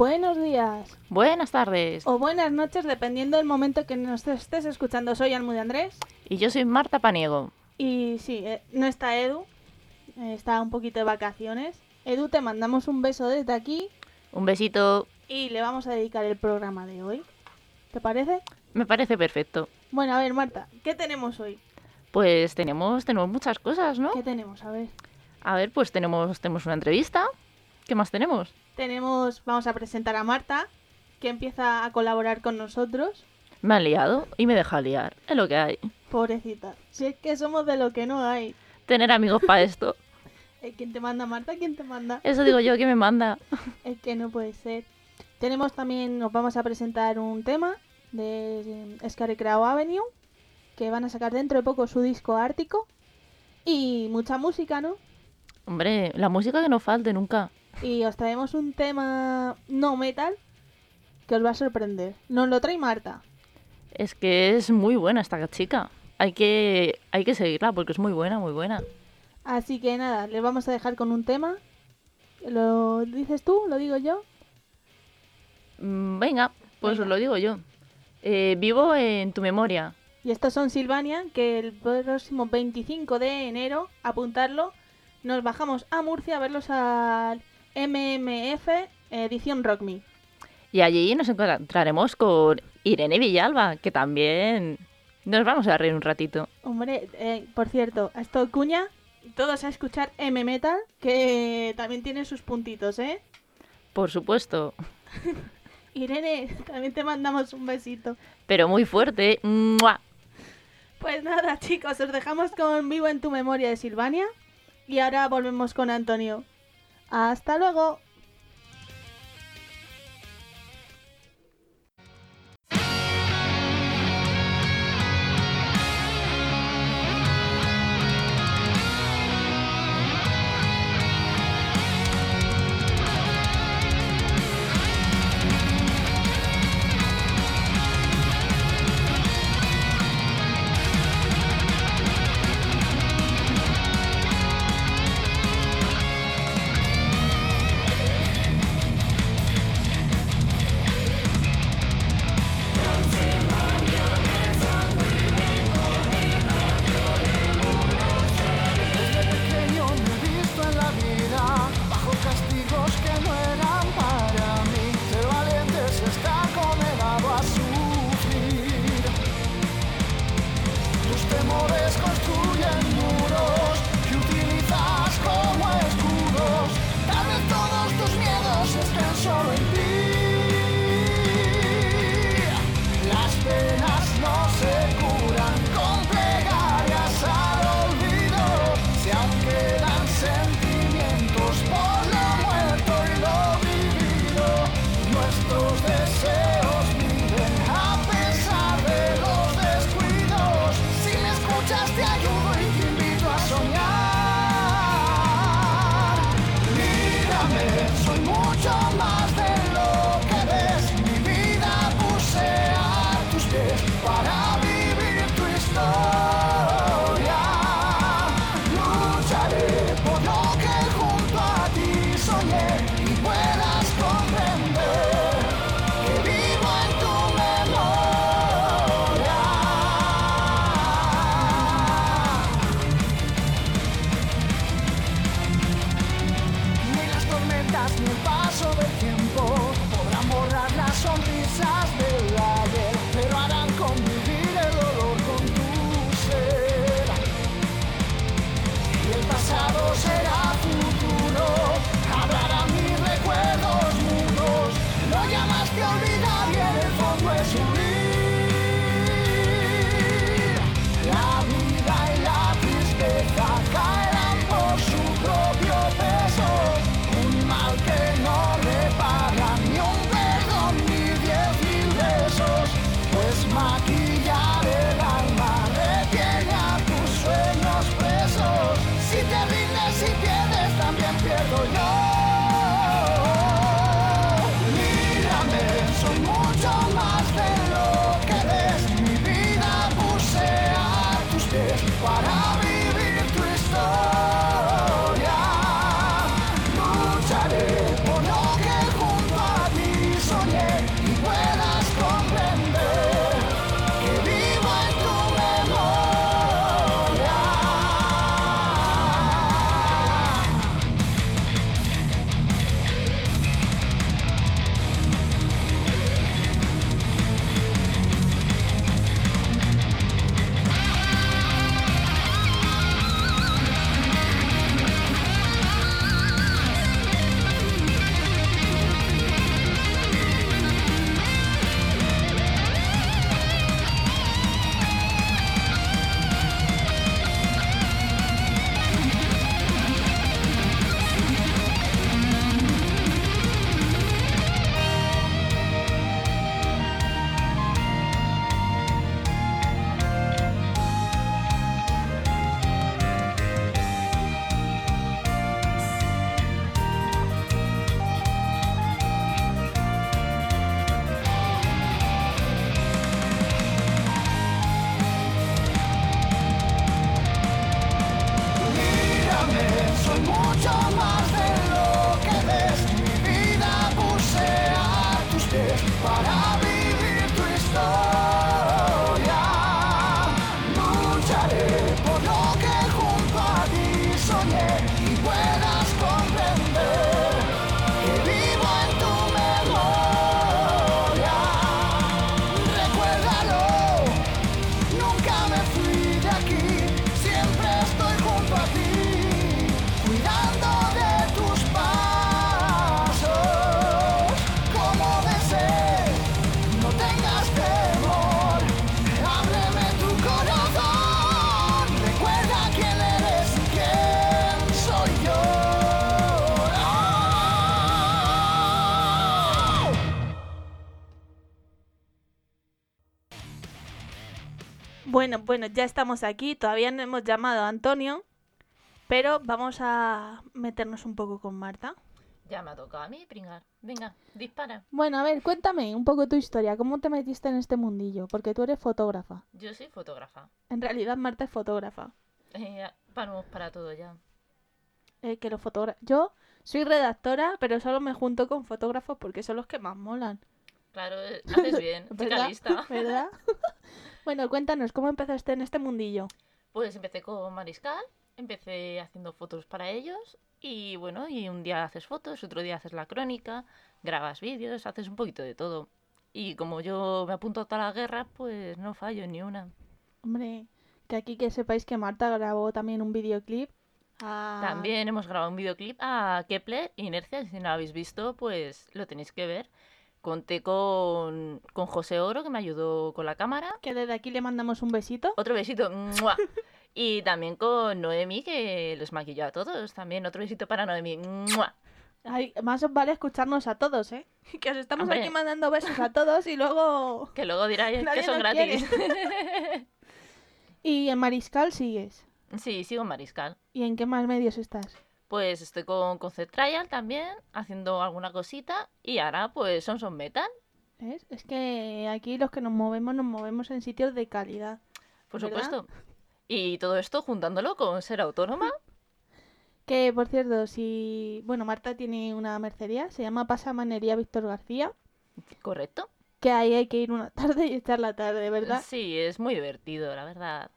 Buenos días Buenas tardes. o buenas noches, dependiendo del momento que nos estés escuchando. Soy Almude Andrés Y yo soy Marta Paniego. y sí, eh, no está Edu, está un poquito de vacaciones. Edu, te mandamos un beso desde aquí Un besito. y le vamos a dedicar el programa de hoy. ¿Te parece? Me parece perfecto. Bueno, a ver, Marta, ¿qué tenemos hoy? Pues tenemos, tenemos muchas cosas, ¿no? ¿Qué tenemos? A ver. A ver, pues tenemos, tenemos una entrevista. ¿Qué más tenemos? Tenemos, vamos a presentar a Marta, que empieza a colaborar con nosotros. Me han liado y me deja liar. Es lo que hay. Pobrecita. Si es que somos de lo que no hay. Tener amigos para esto. Eh, ¿Quién te manda, Marta? ¿Quién te manda? Eso digo yo que me manda. Es que no puede ser. Tenemos también, nos vamos a presentar un tema de Scarecrow Avenue, que van a sacar dentro de poco su disco Ártico. Y mucha música, ¿no? Hombre, la música que no falte nunca. Y os traemos un tema no metal que os va a sorprender. Nos lo trae Marta. Es que es muy buena esta chica. Hay que, hay que seguirla porque es muy buena, muy buena. Así que nada, les vamos a dejar con un tema. ¿Lo dices tú? ¿Lo digo yo? Mm, Venga, pues os lo digo yo. Eh, vivo en tu memoria. Y estos son Silvania, que el próximo 25 de enero, apuntarlo, nos bajamos a Murcia a verlos al MMF edición Rock Me. Y allí nos encontraremos con Irene Villalba, que también nos vamos a reír un ratito. Hombre, eh, por cierto, a esto cuña, todos a escuchar M Metal, que también tiene sus puntitos, ¿eh? Por supuesto, Irene, también te mandamos un besito. pero muy fuerte. ¡Mua! Pues nada, chicos, os dejamos con Vivo en tu memoria de Silvania. Y ahora volvemos con Antonio. Hasta luego. Bueno, ya estamos aquí. Todavía no hemos llamado a Antonio, pero vamos a meternos un poco con Marta. Ya me ha tocado a mí pringar. Venga, dispara. Bueno, a ver, cuéntame un poco tu historia. ¿Cómo te metiste en este mundillo? Porque tú eres fotógrafa. Yo soy fotógrafa. En realidad, Marta es fotógrafa. Eh, vamos para todo ya. Eh, que los fotógrafos. Yo soy redactora, pero solo me junto con fotógrafos porque son los que más molan. Claro, eh, haces bien, chica ¿Verdad? lista. ¿Verdad? Bueno, cuéntanos, ¿cómo empezaste en este mundillo? Pues empecé con Mariscal, empecé haciendo fotos para ellos y bueno, y un día haces fotos, otro día haces la crónica, grabas vídeos, haces un poquito de todo. Y como yo me apunto a todas las guerras, pues no fallo ni una. Hombre, que aquí que sepáis que Marta grabó también un videoclip. a- También hemos grabado un videoclip a Kepler Inercia, si no lo habéis visto, pues lo tenéis que ver. Conté con, con José Oro, que me ayudó con la cámara. Que desde aquí le mandamos un besito. Otro besito. ¡mua! Y también con Noemi, que los maquilló a todos. También otro besito para Noemi. ¡mua! Ay, más os vale escucharnos a todos, ¿eh? Que os estamos Hombre. aquí mandando besos a todos y luego... Que luego diráis que son gratis. Y en Mariscal sigues. sí, sigo en Mariscal. ¿Y en qué más medios estás? Pues estoy con Concept Trial también, haciendo alguna cosita. Y ahora, pues, son son metal, ¿Ves? Es que aquí los que nos movemos nos movemos en sitios de calidad. por ¿Verdad? supuesto. Y todo esto juntándolo con ser autónoma. Que, por cierto, si... Bueno, Marta tiene una mercería, se llama Pasamanería Víctor García, Correcto. que ahí hay que ir una tarde y echar la tarde, ¿verdad? Sí, es muy divertido, la verdad.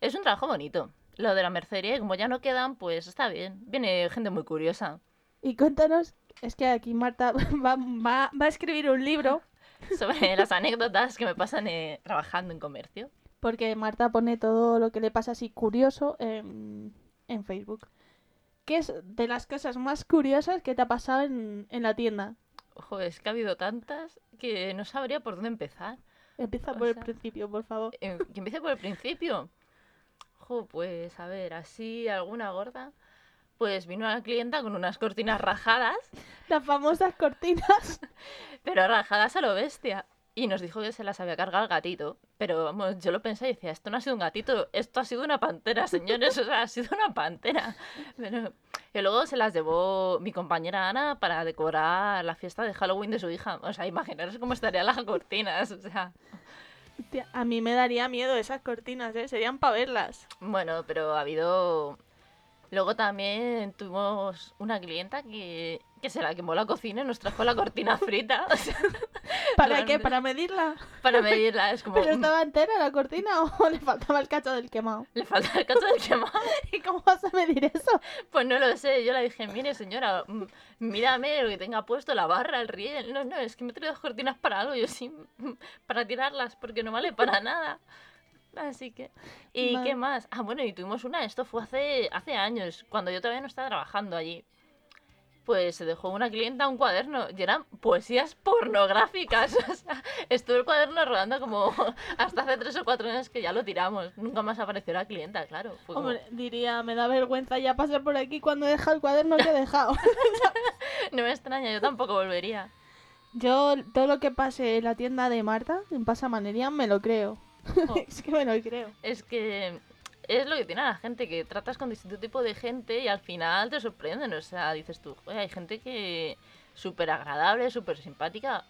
Es un trabajo bonito. Lo de la mercería, y como ya no quedan, pues está bien. Viene gente muy curiosa. Y cuéntanos, es que aquí Marta va, va, va a escribir un libro, sobre las anécdotas que me pasan eh, trabajando en comercio. porque Marta pone todo lo que le pasa así curioso en, en Facebook. ¿Qué es de las cosas más curiosas que te ha pasado en, en la tienda? Ojo, es que ha habido tantas que no sabría por dónde empezar. Empieza O por el principio, por favor. Eh, que empiece por el principio. Pues a ver, así alguna gorda. Pues vino una clienta con unas cortinas rajadas, Las famosas cortinas. pero rajadas a lo bestia. Y nos dijo que se las había cargado el gatito. Pero vamos, yo lo pensé y decía, esto no ha sido un gatito, esto ha sido una pantera, señores. O sea, ha sido una pantera. Pero... Y luego se las llevó mi compañera Ana para decorar la fiesta de Halloween de su hija. O sea, imaginaros cómo estarían las cortinas. O sea, A mí me daría miedo esas cortinas, ¿eh? Serían para verlas. bueno, pero ha habido... Luego también tuvimos una clienta que, que se la quemó la cocina y nos trajo la cortina frita. O sea, ¿Para qué? ¿Para medirla? para medirla. Es como... ¿Pero estaba entera la cortina o le faltaba el cacho del quemado? Le falta el cacho del quemado. ¿Y cómo vas a medir eso? Pues no lo sé, yo le dije, mire señora, mm, mírame lo que tenga puesto, la barra, el riel. No, no, es que me he traído cortinas para algo, yo sí, mm, para tirarlas, porque no vale para nada. Así que... ¿Y Vale. qué más? Ah, bueno, y tuvimos una, esto fue hace, hace años, cuando yo todavía no estaba trabajando allí. Pues se dejó una clienta un cuaderno y eran poesías pornográficas. O sea, estuvo el cuaderno rodando como hasta hace tres o cuatro años que ya lo tiramos. Nunca más apareció la clienta, claro. Fue como- Hombre, diría, me da vergüenza ya pasar por aquí cuando he dejado el cuaderno que he dejado. No me extraña, yo tampoco volvería. Yo todo lo que pase en la tienda de Marta, en Pasamanería, me lo creo. Es que me lo creo. es que es lo que tiene la gente, que tratas con distinto tipo de gente y al final te sorprenden. O sea, dices tú, "Joder, hay gente que súper agradable, súper simpática.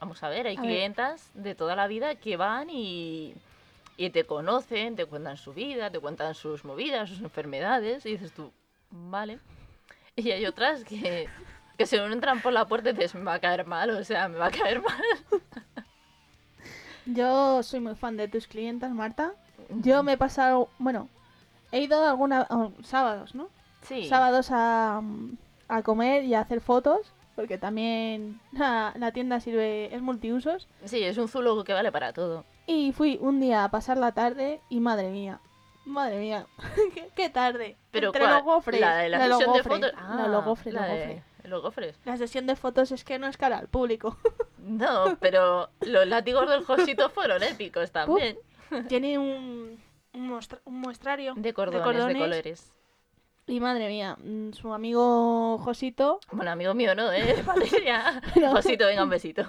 Vamos a ver, hay A ver. clientas de toda la vida que van y, y te conocen, te cuentan su vida, te cuentan sus movidas, sus enfermedades y dices tú, vale. Y hay otras que, que se entran por la puerta y dices, me va a caer mal, o sea, me va a caer mal. Yo soy muy fan de tus clientas, Marta. Yo me he pasado, bueno, he ido alguna oh, sábados, ¿no? Sí. Sábados a, mm, a comer y a hacer fotos, porque también la, la tienda sirve, es multiusos. Sí, es un zulo que vale para todo. Y fui un día a pasar la tarde y madre mía, madre mía, qué, qué tarde. Pero Entre ¿cuál? los gofres, la de la, los sesión de fotos. no, los gofres, la los de- gofres. Los gofres. La sesión de fotos es que no es cara al público. No, pero los látigos del Josito fueron épicos también. Tiene un, un, muestra- un muestrario De cordones, de, cordones. colores. y madre mía, mm, su amigo Josito, Bueno, amigo mío, ¿no? ¿Eh? Patricia. No. Josito, venga, un besito.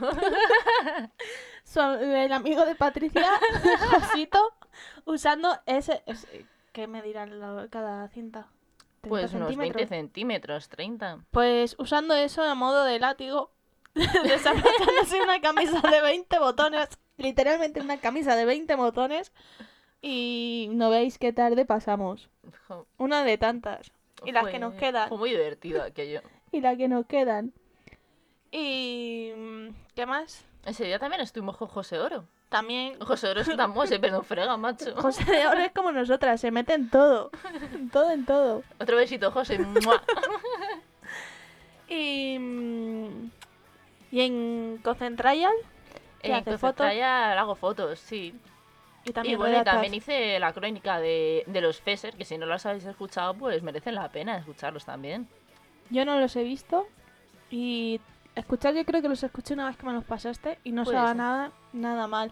su- el amigo de Patricia, Josito, Usando ese... ese- ¿Qué me dirán lo- cada cinta? ¿30 Pues unos 20 centímetros? centímetros, 30. Pues usando eso a modo de látigo, desabrojándose una camisa de 20 botones, literalmente una camisa de 20 botones, y no veis qué tarde pasamos. Una de tantas. Y las que nos quedan. Fue muy divertido aquello. Y las que nos quedan. Y... mm, ¿Qué más? Ese día también estuvimos con José Oro. También... José Oro es tan mose, pero frega, macho. José de Oro es como nosotras, se mete en todo. En todo, en todo. Otro besito, José. ¡Mua! Y... mm, Y en Concentrial, ¿Qué En hace, fotos? Hago fotos, sí. y Y también bueno, y también hice la crónica de, de los FESER, que si no los habéis escuchado, pues merecen la pena escucharlos también. Yo no los he visto y escuchar yo creo que los escuché una vez que me los pasaste y no ser. nada, nada mal.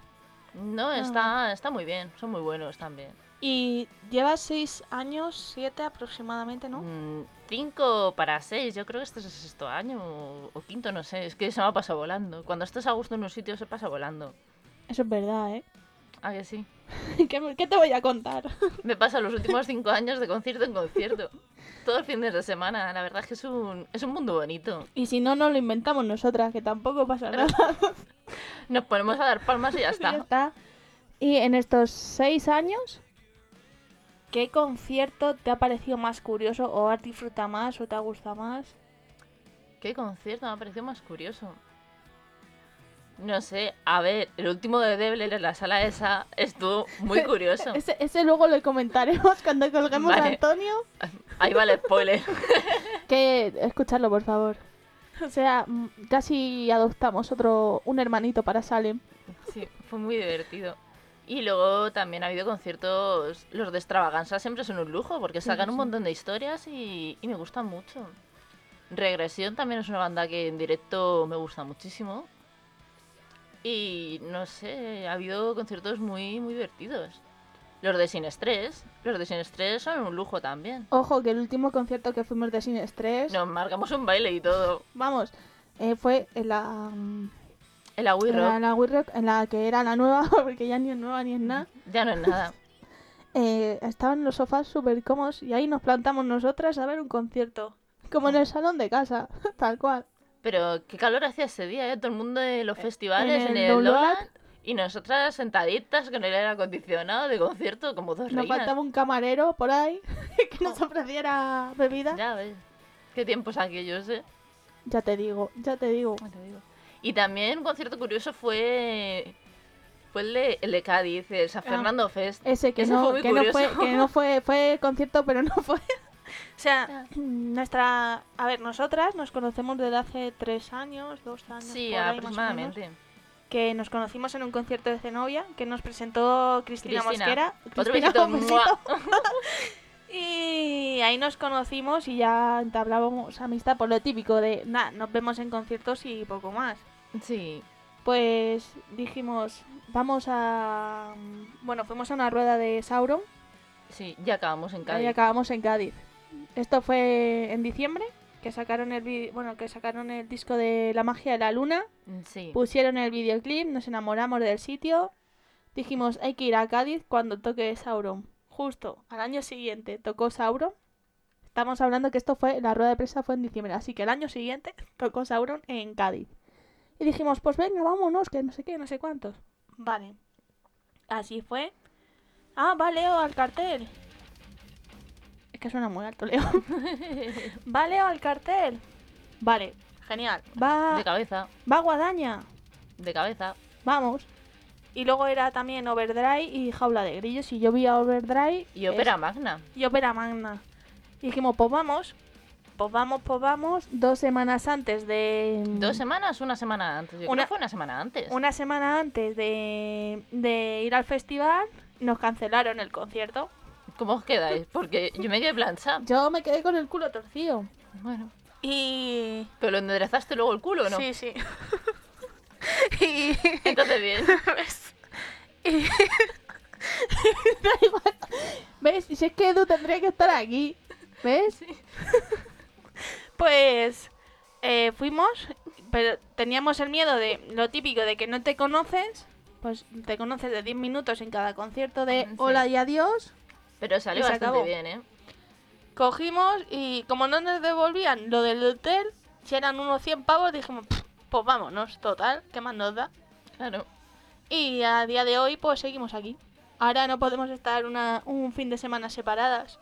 No, está, está muy bien, son muy buenos también. Y llevas seis años, siete aproximadamente, ¿no? Mm, cinco para seis, yo creo que este es el sexto año o, o quinto, no sé, es que se me ha pasado volando. Cuando estás a gusto en un sitio se pasa volando. Eso es verdad, ¿eh? Ah, que sí. ¿Qué, te voy a contar? Me pasa los últimos cinco años de concierto en concierto. Todo el fin de semana, la verdad es que es un, es un mundo bonito. Y si no, nos lo inventamos nosotras, que tampoco pasa nada. Nos ponemos a dar palmas y ya Ya está. está. Y en estos seis años, ¿qué concierto te ha parecido más curioso o has disfrutado más o te ha gustado más? ¿Qué concierto? Me ha parecido más curioso. No sé, a ver, el último de Debler en la sala esa estuvo muy curioso. Ese, ese luego lo comentaremos cuando colguemos a. Antonio. Ahí va el spoiler. Que escucharlo, por favor. O sea, mm, casi adoptamos otro, un hermanito para Salem. Sí, fue muy divertido. Y luego también ha habido conciertos, los de extravaganza siempre son un lujo porque sacan sí, un montón de historias y, y me gustan mucho. Regresión también es una banda que en directo me gusta muchísimo. Y no sé, ha habido conciertos muy, muy divertidos. Los de Sin Estrés, los de Sin Estrés son un lujo también. Ojo, que el último concierto que fuimos de Sin Estrés, Nos marcamos un baile y todo. vamos, eh, fue en la, mm, en la, Rock en la We Rock, en la que era la nueva, porque ya ni es nueva ni es nada. ya no es nada. Eh, estaban los sofás súper cómodos y ahí nos plantamos nosotras a ver un concierto. Como en el salón de casa, tal cual. Pero qué calor hacía ese día, ¿eh? Todo el mundo de los festivales en en el. Download, y nosotras sentaditas con el aire acondicionado de concierto como dos Nos reinas. faltaba un camarero por ahí que nos ofreciera bebida. Ya ves. Qué tiempos aquellos, ¿eh? Ya te digo, ya te digo. Ya te digo. Y también un concierto curioso fue fue el de, el de Cádiz, el San Ah. Fernando Fest. Ese que Ese no, fue que no fue, que no fue, fue concierto, pero no fue. O sea, Ya. nuestra, a ver, nosotras nos conocemos desde hace tres años, dos años, Sí, por ahí, más o menos, aproximadamente. que nos conocimos en un concierto de Zenobia que nos presentó Cristina, Cristina. Mosquera. Otro Cristina, besito. besito. Y ahí nos conocimos y ya entablábamos amistad por lo típico de, nada, nos vemos en conciertos y poco más. Sí. Pues dijimos, vamos a... Bueno, fuimos a una rueda de Sauron Sí, ya acabamos en y Cádiz. acabamos en Cádiz. Esto fue en diciembre, que sacaron el bueno, que sacaron el disco de La magia de la luna, Sí. pusieron el videoclip, nos enamoramos del sitio. Dijimos, hay que ir a Cádiz cuando toque Sauron. Justo al año siguiente tocó Sauron. Estamos hablando que esto fue, la rueda de prensa fue en diciembre, así que el año siguiente tocó Sauron en Cádiz. Y dijimos, pues venga, vámonos, que no sé qué, no sé cuántos. Vale. Así fue. Ah, va Leo al cartel. Que suena muy alto, Leo. va Leo al cartel. Vale, genial. Va, De cabeza, va Guadaña. de cabeza. Vamos. Y luego era también Overdrive y Jaula de Grillos. Y yo vi a Overdrive Y ópera magna. y Ópera Magna. Y dijimos, pues vamos. Pues vamos, pues vamos. Dos semanas antes de. ¿Dos semanas? Una semana antes. Yo creo Una- que fue una semana antes. Una semana antes de, de ir al festival, nos cancelaron el concierto. ¿Cómo os quedáis? Porque yo me quedé planchada. Yo me quedé con el culo torcido. Bueno. Y. ¿Pero lo enderezaste luego el culo no? Sí, sí. y. Entonces bien. ¿Ves? Y- Da igual. ¿Ves? Si es que Edu tendría que estar aquí. ¿Ves? pues eh, fuimos, pero teníamos el miedo de lo típico de que no te conoces, pues te conoces de 10 minutos en cada concierto de Sí. hola y adiós. Pero salió bastante acabó. bien, ¿eh? Cogimos y como no nos devolvían lo del hotel, si eran unos 100 pavos, dijimos, "Pff, pues vámonos, total, ¿qué más nos da? Claro. Y a día de hoy, pues seguimos aquí. Ahora no podemos estar una, un fin de semana separadas.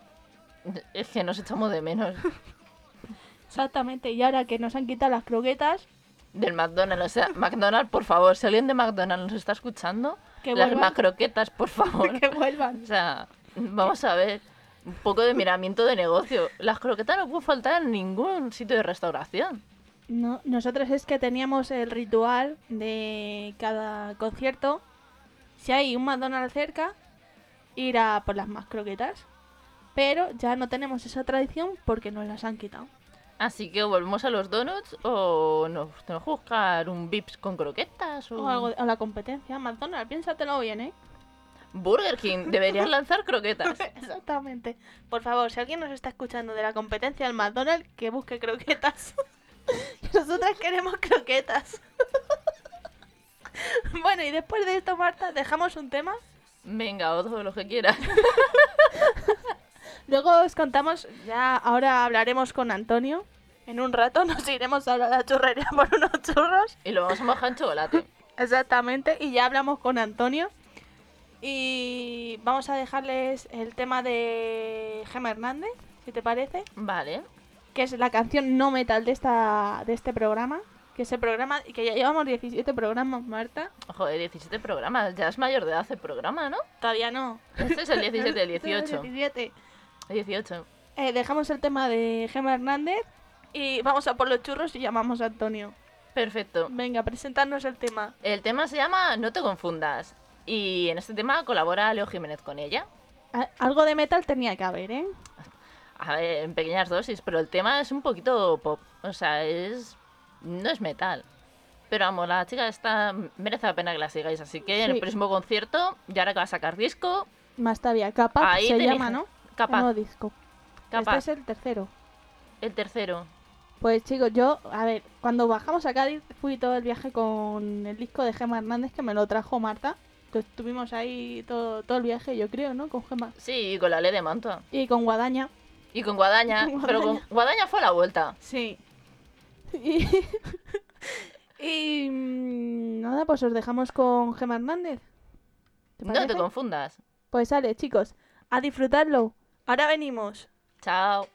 Es que nos echamos de menos Exactamente, y ahora que nos han quitado las croquetas, del McDonald's. O sea, McDonald's, por favor, si alguien de McDonald's nos está escuchando, Que las macroquetas, por favor. que vuelvan. O sea, vamos a ver. Un poco de miramiento de negocio. Las croquetas no pueden faltar en ningún sitio de restauración. No, nosotros es que teníamos el ritual de cada concierto. Si hay un McDonald's cerca, ir a por las más croquetas. Pero ya no tenemos esa tradición porque nos las han quitado. Así que volvemos a los donuts o nos tenemos que buscar un Vips con croquetas o, O algo o la competencia. McDonald's, piénsatelo bien, ¿eh? Burger King. Deberías lanzar croquetas. Exactamente. Por favor, si alguien nos está escuchando de la competencia del McDonald's, que busque croquetas. Nosotras queremos croquetas. bueno, y después de esto, Marta, dejamos un tema. Venga, o todo lo que quieras. Luego os contamos, ya ahora hablaremos con Antonio. En un rato nos iremos a la churrería por unos churros. Y lo vamos a mojar en chocolate. Exactamente, y ya hablamos con Antonio. Y vamos a dejarles el tema de Gemma Hernández, si te parece. Vale. que es la canción no metal de esta de este programa, que es el programa que ya llevamos 17 programas, Marta. Joder, 17 programas. Ya es mayor de edad el programa, ¿no? Todavía no. Este es el 17, el Este es el 18. 17. El 18. Eh, dejamos el tema de Gemma Hernández y vamos a por los churros y llamamos a Antonio. Perfecto. Venga, presentarnos el tema. El tema se llama No te confundas. Y en este tema colabora Leo Jiménez con ella. Algo de metal tenía que haber, ¿eh? A ver, en pequeñas dosis, pero el tema es un poquito pop. O sea, es. No es metal. Pero vamos, la chica está. merece la pena que la sigáis. Así que en el próximo concierto, ya ahora que va a sacar disco, Más todavía, Capaz Ahí se tenéis- llama, ¿no? capaz. No disco. capaz. Este es el tercero. El tercero. Pues chicos, yo, a ver, cuando bajamos a Cádiz fui todo el viaje con el disco de Gemma Hernández que me lo trajo Marta. Estuvimos ahí todo, todo el viaje, yo creo, ¿no? Con Gemma. Sí, y con la ley de Mantua. Y con Guadaña. Y con Guadaña. Pero con Guadaña. Fue a la vuelta. Sí. Y, y, mm, nada, pues os dejamos con Gemma Hernández. ¿Te No te confundas. Pues sale, chicos, a disfrutarlo. Ahora venimos. Chao.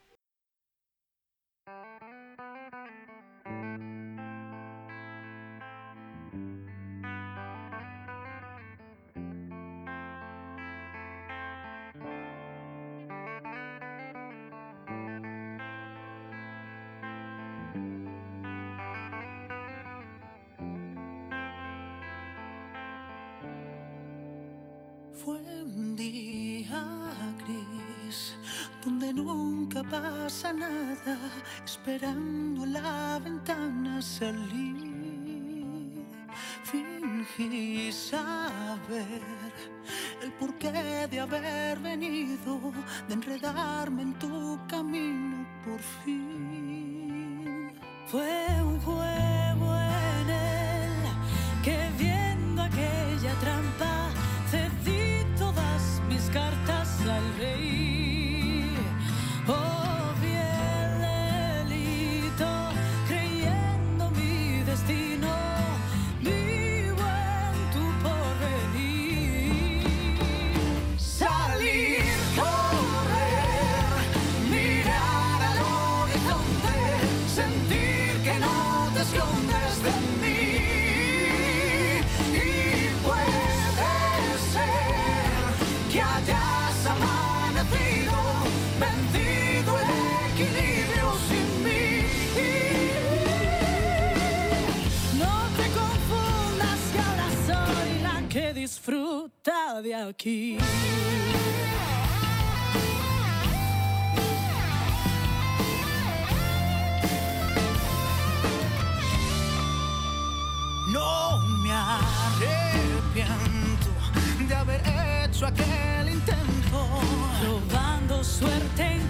Nunca pasa nada, esperando la ventana salir. Fingí saber el porqué de haber venido, de enredarme en tu camino por fin. Fue un juego de aquí. No me arrepiento de haber hecho aquel intento. Probando suerte en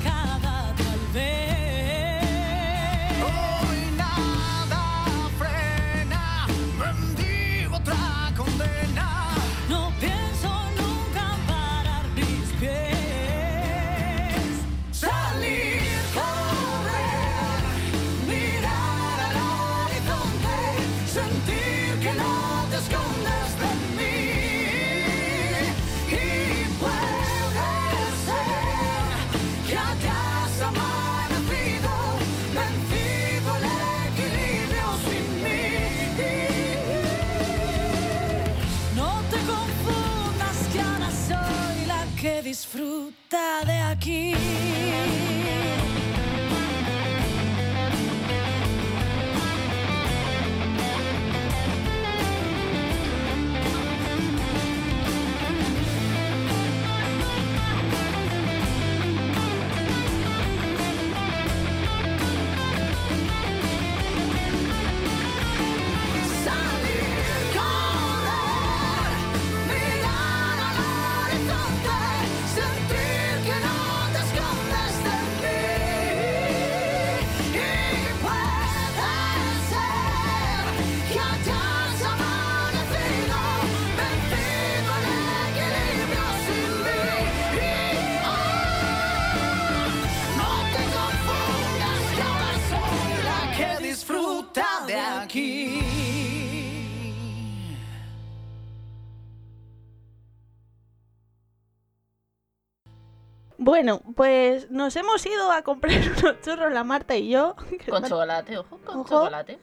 pues nos hemos ido a comprar unos churros, la Marta y yo. que Con chocolate, ojo, con Ojo. chocolate.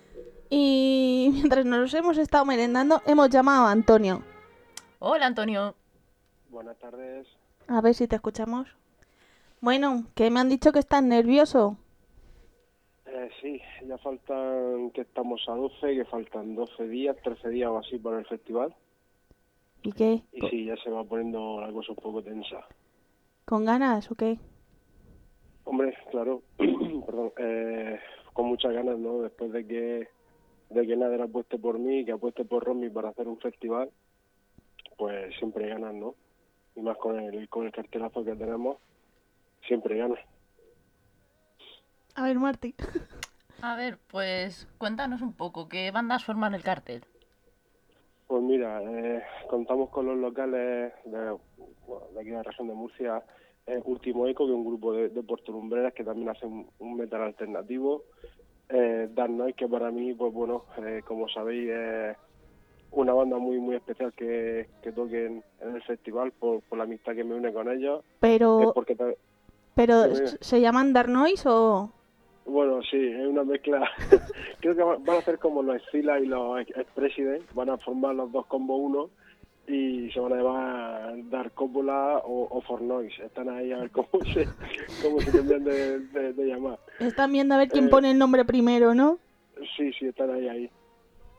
Y mientras nos hemos estado merendando, hemos llamado a Antonio. Hola, Antonio. Buenas tardes. A ver si te escuchamos. Bueno, que me han dicho que estás nervioso. Eh, sí, ya faltan, que estamos a 12, que faltan 12 días, 13 días o así para el festival. ¿Y qué? Y sí, ya se va poniendo la cosa un poco tensa. ¿Con ganas o qué? Hombre, claro, perdón, eh, con muchas ganas, ¿no? Después de que, de que Nader apueste por mí, que apueste por Romy para hacer un festival, pues siempre ganas, ¿no? Y más con el, con el cartelazo que tenemos, siempre ganas. A ver, Marti. A ver, pues cuéntanos un poco, ¿qué bandas forman el cartel? Pues mira, eh, contamos con los locales de, bueno, de aquí de la región de Murcia, eh, Último Eco, que es un grupo de, de puertolumbreras que también hacen un metal alternativo. Eh, Dark Noise, que para mí, pues bueno, eh, como sabéis, es una banda muy muy especial que, que toque en, en el festival por, por la amistad que me une con ellos. Pero, porque, pero dime. ¿s- ¿se llaman Dark Noise o...? Bueno, sí, es una mezcla. Creo que va- van a ser como los Scila y los Ex President, van a formar los dos como uno y se van a llamar Dark Coppola o, o For Noise. Están ahí a ver cómo se, cómo se cambian de, de- de llamar. Están viendo a ver quién Eh, pone el nombre primero, ¿no? Sí, sí, están ahí, ahí.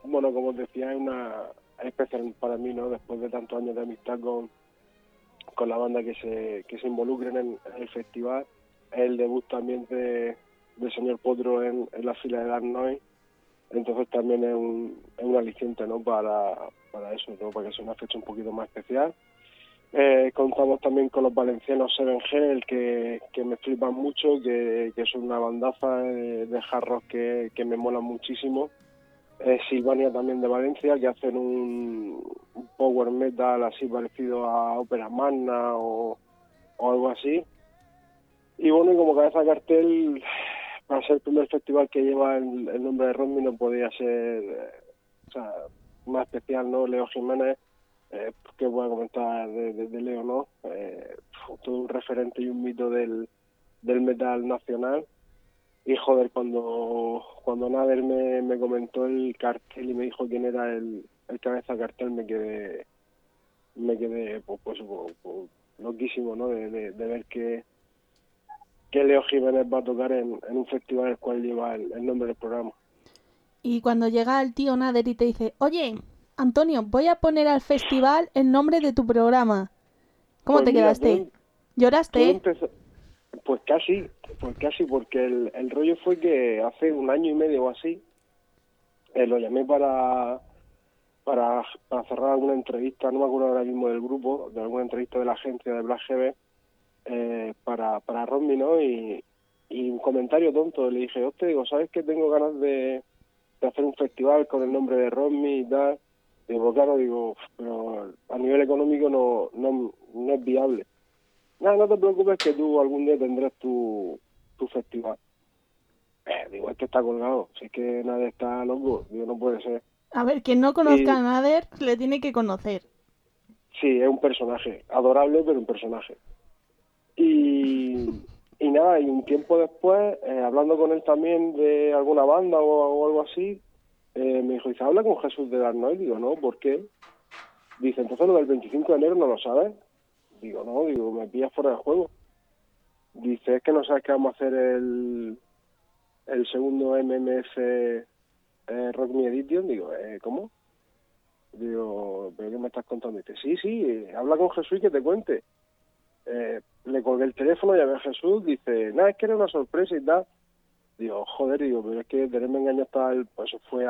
Bueno, como os decía, es una es especial para mí, ¿no? Después de tantos años de amistad con, con la banda que se, que se involucren en, en el festival. Es el debut también de, del señor Potro en, la fila de Dark Noise. Entonces también es un, es un aliciente, ¿no? Para, para eso, ¿no? Para que sea una fecha un poquito más especial. Eh, contamos también con los valencianos Seven Hell, que, que me flipan mucho, que, que son una bandaza de, rock que, que me mola muchísimo. Eh, Silvania también de Valencia, que hacen un, power metal así parecido a Ópera Magna o, o algo así. Y bueno, y como cabeza de cartel, para ser el primer festival que lleva el, nombre de Romney no podía ser eh, más especial, ¿no? Leo Jiménez, eh, que voy a comentar de, Leo, ¿no? Eh, todo un referente y un mito del, del metal nacional. Y joder, cuando, cuando Nader me, me comentó el cartel y me dijo quién era el, el cabeza cartel, me quedé, me quedé pues, pues, pues, pues, loquísimo, ¿no? De, de, de ver que, que Leo Jiménez va a tocar en, en un festival el cual lleva el, el nombre del programa. Y cuando llega el tío Nader y te dice, oye, Antonio, voy a poner al festival el nombre de tu programa. ¿Cómo Pues te mira, quedaste? todo- ¿Lloraste? pues casi, pues casi, porque el, el rollo fue que hace un año y medio o así eh, lo llamé para, para para cerrar alguna entrevista, no me acuerdo ahora mismo del grupo, de alguna entrevista de la agencia de Black Heaven, eh, para, para Romney, ¿no? Y, y un comentario tonto, le dije, hostia, digo, ¿sabes que tengo ganas de, de hacer un festival con el nombre de Romney y tal? Digo, claro, digo, pero a nivel económico no, no, no es viable. No, no te preocupes que tú algún día tendrás tu, tu festival. Eh, digo, es que está colgado, si es que nadie está loco, digo, no puede ser. A ver, quien no conozca Y- a Nader le tiene que conocer. Sí, es un personaje, adorable, pero un personaje. Y, y nada, y un tiempo después, eh, hablando con él también de alguna banda o, o algo así, eh, me dijo, dice, habla con Jesús de Dark Noise. Digo, no, ¿por qué? Dice, entonces lo del 25 de enero no lo sabes. Digo, no, digo, me pillas fuera de juego. Dice, es que no sabes que vamos a hacer el, el segundo MMF eh, Rock Me Edition. Digo, eh, ¿cómo? Digo, ¿pero qué me estás contando? Dice, sí, sí, eh, habla con Jesús y que te cuente. Eh, le colgué el teléfono, llamé a Jesús, dice, nada, es que era una sorpresa y tal. Digo, joder, digo, pero es que tenerme engañado hasta el, pues eso fue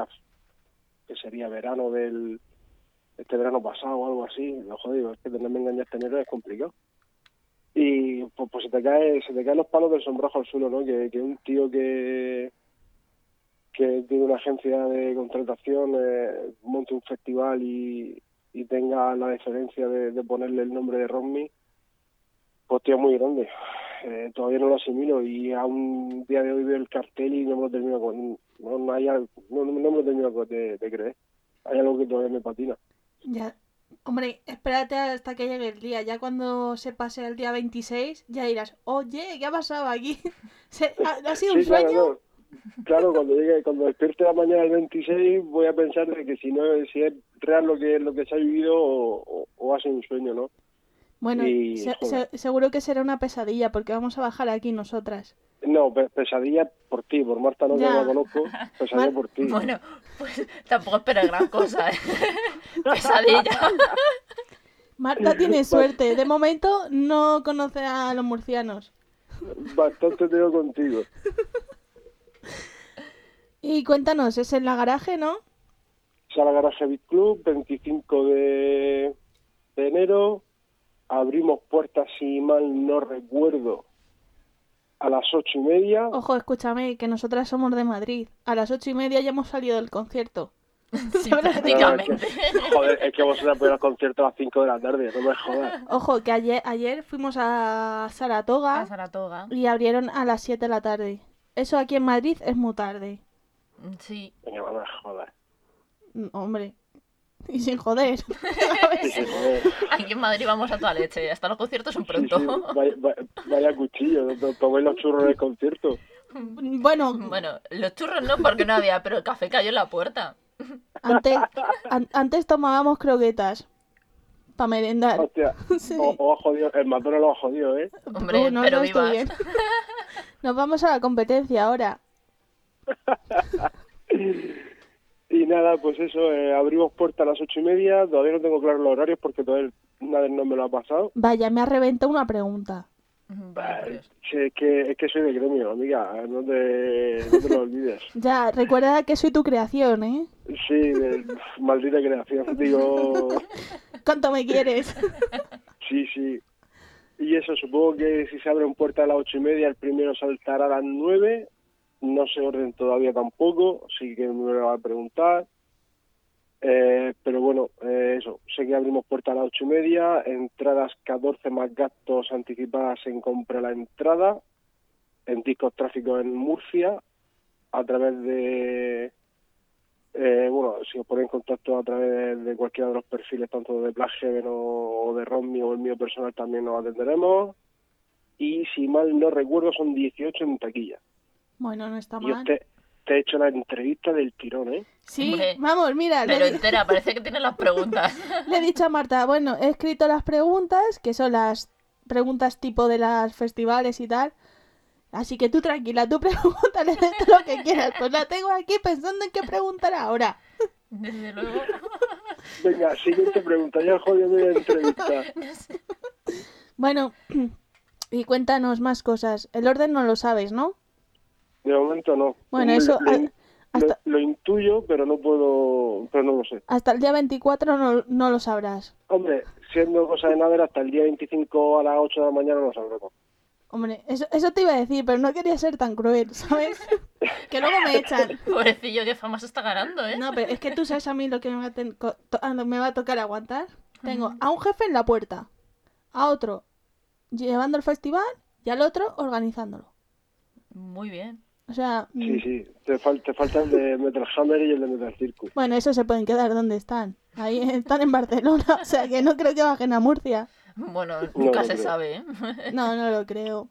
que sería verano del, este verano pasado o algo así. Digo, joder, digo, es que tenerme engañado este enero es complicado. Y pues, pues se te cae, se te caen los palos del sombrajo al suelo, ¿no? Que, que un tío que que tiene una agencia de contratación, eh, monte un festival y, y tenga la deferencia de, de ponerle el nombre de Romney, tío, muy grande. Eh, todavía no lo asimilo y a un día de hoy veo el cartel y no me lo termino con, no, no, hay no, no me lo termino con- de, de creer. Hay algo que todavía me patina. Ya. Hombre, espérate hasta que llegue el día. Ya cuando se pase el día 26, ya dirás, oye, ¿qué ha pasado aquí? ¿Se- ha, ha sido un claro, sueño? no. Claro, cuando llegue, cuando despierte la mañana del 26 voy a pensar de que si no si es real lo que lo que se ha vivido o, o, o ha sido un sueño, ¿no? Bueno, Y, se- joder. se- seguro que será una pesadilla porque vamos a bajar aquí nosotras. No, pe- pesadilla por ti, por Marta no no la conozco, pesadilla Mar- por ti. Bueno, pues tampoco esperes gran cosa, ¿eh? Pesadilla. Marta tiene suerte. De momento no conoce a los murcianos. Bastante tengo contigo. Y cuéntanos, es en la garaje, ¿no? Sala Garaje Beat Club, 25 de, de enero. Abrimos puertas, si mal no recuerdo, a las ocho y media. Ojo, escúchame, que nosotras somos de Madrid. A las ocho y media ya hemos salido del concierto. Sí, prácticamente. Joder, es que vosotros podéis al concierto a las 5 de la tarde, no me jodas. Ojo, que ayer, ayer fuimos a Saratoga A Saratoga. y abrieron a las 7 de la tarde. Eso aquí en Madrid es muy tarde. Sí. Venga, no me jodas. Mm, Hombre. Y sin joder. Sí, sí, joder. Aquí en Madrid vamos a toda leche. Hasta los conciertos son pronto. sí, Vaya, vaya- vaya cuchillo, to- toméis los churros en el concierto. Bueno, Bueno, los churros no, porque no había, pero el café cayó en la puerta. antes, an- antes tomábamos croquetas. Para merendar. Hostia, Sí. o, o ha jodido, el matón lo ha jodido, ¿eh? Hombre, no, pero no estoy vivas. bien. Nos vamos a la competencia ahora. Y nada, pues eso, eh, abrimos puerta a las ocho y media, todavía no tengo claros los horarios porque todavía nadie no me lo ha pasado. Vaya, me ha reventado una pregunta. Dios. Sí, es, que, es que soy de gremio, amiga, no te, no te lo olvides. Ya, recuerda que soy tu creación, ¿eh? Sí, de, maldita creación, digo, ¿Cuánto me quieres? sí, sí. Y eso, supongo que si se abren puertas a las ocho y media, el primero saltará a las nueve, no sé orden todavía tampoco, sí que me lo va a preguntar. Eh, pero bueno, eh, eso, sé que abrimos puerta a las ocho y media, entradas 14 más gastos anticipadas en compra la entrada, en discos tráficos en Murcia, a través de, eh, bueno, si os ponéis en contacto a través de cualquiera de los perfiles, tanto de Black Heaven o, o de Romney o el mío personal, también nos atenderemos. Y si mal no recuerdo, son 18 en taquilla. Bueno, no está Y mal. usted te he hecho la entrevista del tirón, ¿eh? Sí, Hombre, vamos, mira, le, Pero he- entera, parece que tiene las preguntas. le he dicho a Marta, bueno, he escrito las preguntas, que son las preguntas tipo de los festivales y tal. Así que tú tranquila, tú pregúntale de todo lo que quieras. Pues la tengo aquí pensando en qué preguntar ahora. Desde luego. Venga, siguiente pregunta, ya jodido la entrevista. Bueno, y cuéntanos más cosas. El orden no lo sabes, ¿no? De momento no. Bueno, Lo- eso lo, a- hasta, lo- lo intuyo, pero no puedo, pero no lo sé. hasta el día 24 no, no lo sabrás. Hombre, siendo cosa de nada, hasta el día 25 a las 8 de la mañana lo sabremos. Hombre, eso, eso te iba a decir, pero no quería ser tan cruel, ¿sabes? que luego me echan. Pobrecillo, qué fama se está ganando, ¿eh? No, pero es que tú sabes a mí lo que me va a, ten- no, me va a tocar aguantar. Tengo a un jefe en la puerta, a otro llevando el festival y al otro organizándolo. Muy bien. O sea, mm, Sí, sí, te, fal- te falta el de Metal Hammer y el de Metal Circus. bueno, esos se pueden quedar donde están. Ahí están en Barcelona, o sea que no creo que bajen a Murcia. Bueno, nunca no se creo. sabe, ¿eh? No, no lo creo.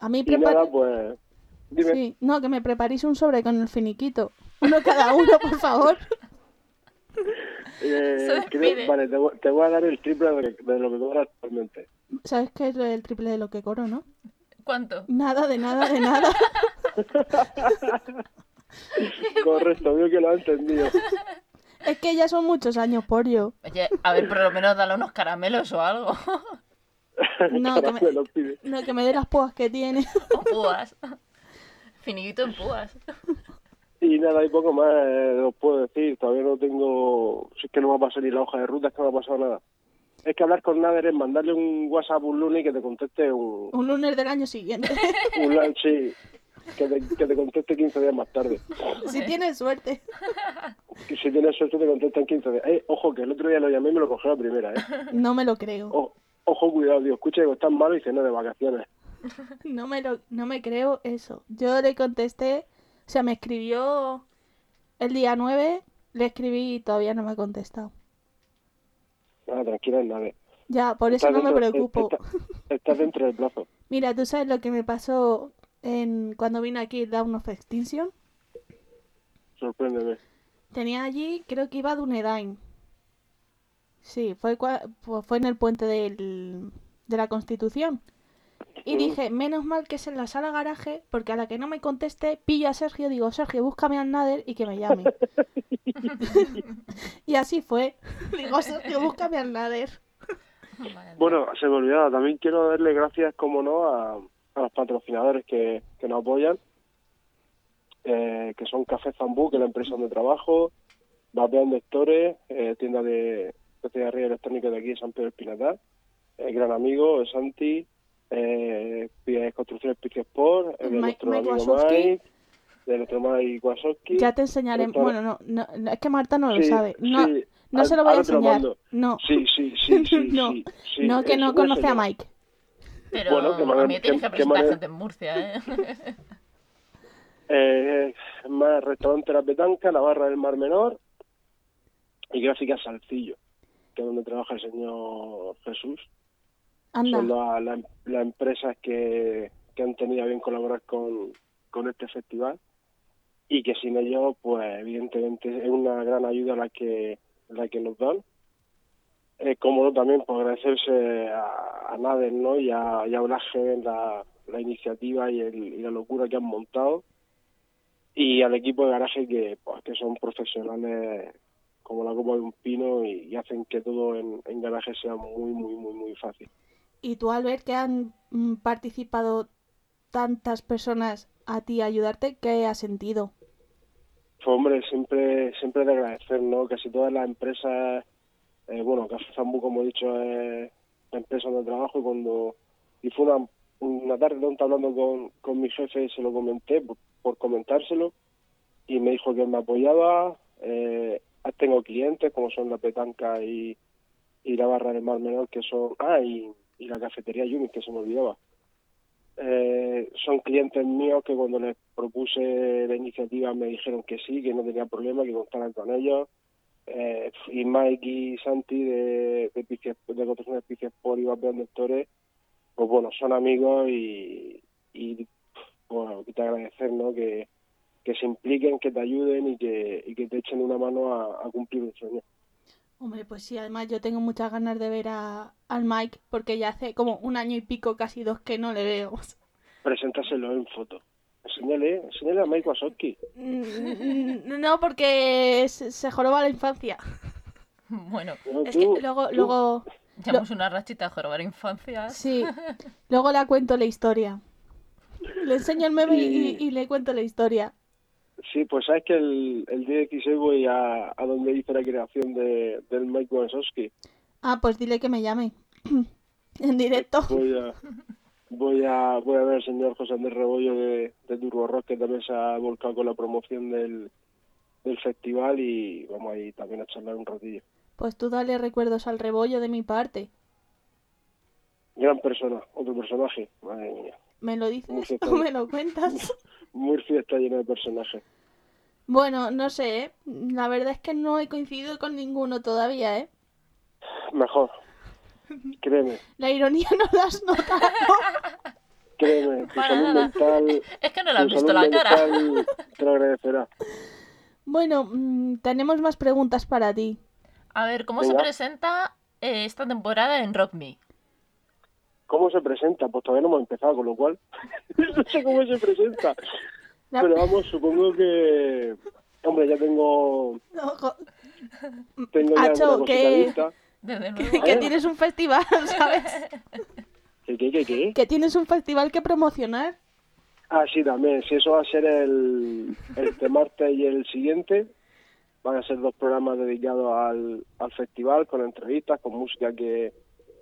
A mí nada, prepara... pues... Dime, Sí, no, que me preparéis un sobre con el finiquito. Uno cada uno, por favor. Eh, creo- vale, te, voy- te voy a dar el triple de, de lo que cobras actualmente. ¿Sabes qué es el triple de lo que cobro, no? ¿Cuánto? Nada, de nada, de nada. Correcto, veo que lo ha entendido. Es que ya son muchos años, por yo. Oye, a ver, por lo menos dale unos caramelos o algo. No, que me- me lo pide. No, que me dé las púas que tiene. O púas. Finito en púas. Y nada, hay poco más eh, os puedo decir. Todavía no tengo. Si es que no me ha pasado ni la hoja de ruta, es que no me ha pasado nada. Es que hablar con Nader es mandarle un WhatsApp un lunes y que te conteste un. Un lunes del año siguiente. un la- sí, que te, que te conteste 15 días más tarde. si tienes suerte. Que si tienes suerte te contesta en 15 días. Eh, ojo, que el otro día lo llamé y me lo cogió la primera, ¿eh? No me lo creo. O- ojo, cuidado, Dios. Escucha, que estás malo y dice, no, de vacaciones. No me lo, no me creo eso. Yo le contesté, o sea, me escribió el día 9, le escribí y todavía no me ha contestado. Nada, tranquila, Nader. Ya, por eso no me dentro- preocupo. está- estás dentro del plazo. Mira, ¿tú sabes lo que me pasó en cuando vino aquí Down of Extinction? Sorpréndeme. Tenía allí, creo que iba Dunedain. Sí, fue, fue en el puente del, de la Constitución. Y dije, menos mal que es en la sala garaje, porque a la que no me conteste, pillo a Sergio, digo, Sergio, búscame al Nader y que me llame. y así fue. Digo, Sergio, búscame al Nader. Bueno, se me olvidaba, también quiero darle gracias, como no, a, a los patrocinadores que, que nos apoyan, eh, que son Café Zambú, que es la empresa donde trabajo, Vapean de Stores, eh, tienda de, de electrónicos de aquí de San Pedro del Pinatar, el gran amigo Santi, eh, Construcciones Pique Sport, eh, de Mike- nuestro Mike amigo. Mike, de nuestro Mike Wazowski. Ya te enseñaré. Bueno, no, no, no, es que Marta no lo Sí, sabe. No, sí, no al- se lo voy a enseñar. No, Sí, sí, sí, sí, no, sí, sí, no, que no conoce a. Mike. Pero Bueno, qué a mí tienes que presentar manera- gente en Murcia, ¿eh? Eh, más restaurante La Petanca, la barra del Mar Menor y gráfica Salcillo, que es donde trabaja el señor Jesús. Son Anda. la- la- las empresas que, que han tenido bien colaborar con, con este festival y que sin ellos, pues evidentemente es una gran ayuda la que, la que nos dan. Eh, como no, también por agradecerse a, a Nader ¿no? y a, y a la, la iniciativa y, el- y la locura que han montado y al equipo de garaje que, pues, que son profesionales como la copa de un pino y, y hacen que todo en, en garaje sea muy, muy, muy, muy fácil. Y tú al ver que han mm, participado tantas personas a ti a ayudarte, ¿qué has sentido? Pues hombre, siempre, siempre de agradecer, ¿no? Casi todas las empresas, eh, bueno, Café Zambú, como he dicho, es la empresa donde trabajo y cuando, y fue una, tarde tonta hablando con, con mi jefe, se lo comenté por, comentárselo y me dijo que me apoyaba, eh, tengo clientes como son la Petanca y, y la Barra del Mar Menor, que son, ah, y, y la cafetería Yumi, que se me olvidaba. Eh, son clientes míos que cuando les propuse la iniciativa me dijeron que sí, que no tenía problema, que contaran con ellos. Eh, y Mike y Santi de, de, de Construcciones Pique Sport y Vapeón de pues bueno, son amigos y, y bueno, que te agradecer, ¿no? Que, que se impliquen, que te ayuden y que, y que te echen una mano a, a cumplir un sueño. Hombre, pues sí, además yo tengo muchas ganas de ver a, al Mike, porque ya hace como un año y pico, casi dos, que no le veo. Preséntaselo en foto. Enséñale, enséñale a Mike Wazowski. Mm, No, porque se, joroba la infancia. Bueno, ¿no? Es que luego, tú- luego, llevamos una rachita a jorobar infancias. sí, luego le cuento la historia. Le enseño el meme y, Sí. y- y le cuento la historia. Sí, pues sabes que el, el día 16 voy a, a donde hice la creación de, del Mike Wazowski. Ah, pues dile que me llame. en directo. Voy a, voy a voy a ver al señor José Andrés Rebollo de, de Turbo Rock, que también se ha volcado con la promoción del, del festival y vamos ahí también a charlar un ratillo. Pues tú dale recuerdos al rebollo de mi parte. Gran persona, otro personaje, madre mía. ¿Me lo dices o me lo cuentas? Murcia está lleno de personajes. Bueno, no sé, ¿eh? La verdad es que no he coincidido con ninguno todavía, ¿eh? Mejor, créeme, La ironía no la has notado. créeme, tu Para salud nada. mental, Es que no le has visto la cara. mental te lo agradecerá. Bueno, mm, tenemos más preguntas para ti. A ver, ¿cómo se presenta eh, esta temporada en Rock Me? ¿Cómo se presenta? Pues todavía no hemos empezado, con lo cual no sé cómo se presenta. Pero vamos, supongo que... Hombre, ya tengo, Ojo, tengo ya Acho, una que-. Desde que, tienes un festival, ¿sabes? ¿Qué, qué, qué, qué? Que tienes un festival que promocionar. Ah, sí, también. Si eso va a ser el, este martes y el siguiente, van a ser dos programas dedicados al, al festival, con entrevistas, con música que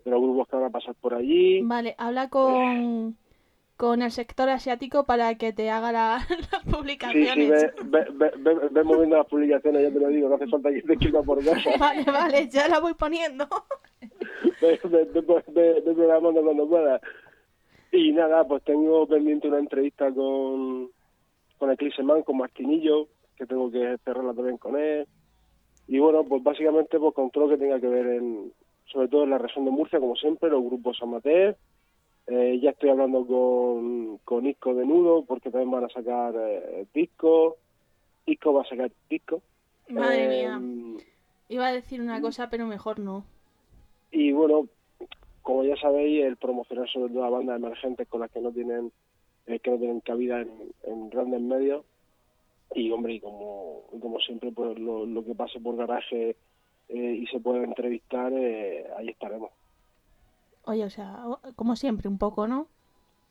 de los grupos que van a pasar por allí. Vale, habla con, con el sector asiático para que te haga la- las Sí, sí, publicaciones. ve, ve, ve, ve- moviendo las publicaciones, ya te lo digo, no hace falta que te escriba por casa. Vale, vale, ya la voy poniendo. Ve, ve, ve, ve- ve programando cuando puedas. Y nada, pues tengo pendiente una entrevista con, con Eclipse Man, con Martinillo, que tengo que cerrarla también con él. Y bueno, pues básicamente pues con todo lo que tenga que ver en, sobre todo en la región de Murcia, como siempre, los grupos amateur. Eh, ya estoy hablando con, con Isco de Nudo, porque también van a sacar eh, discos. Isco va a sacar discos. Madre mía. Iba a decir una cosa, pero mejor no. Y bueno, como ya sabéis, el promocionar sobre todo a bandas emergentes con las que no tienen eh, que no tienen cabida en, en grandes medios. Y hombre, y como, como siempre, pues lo, lo que pase por garaje eh, y se pueda entrevistar, eh, ahí estaremos. Oye, o sea, como siempre, un poco, ¿no?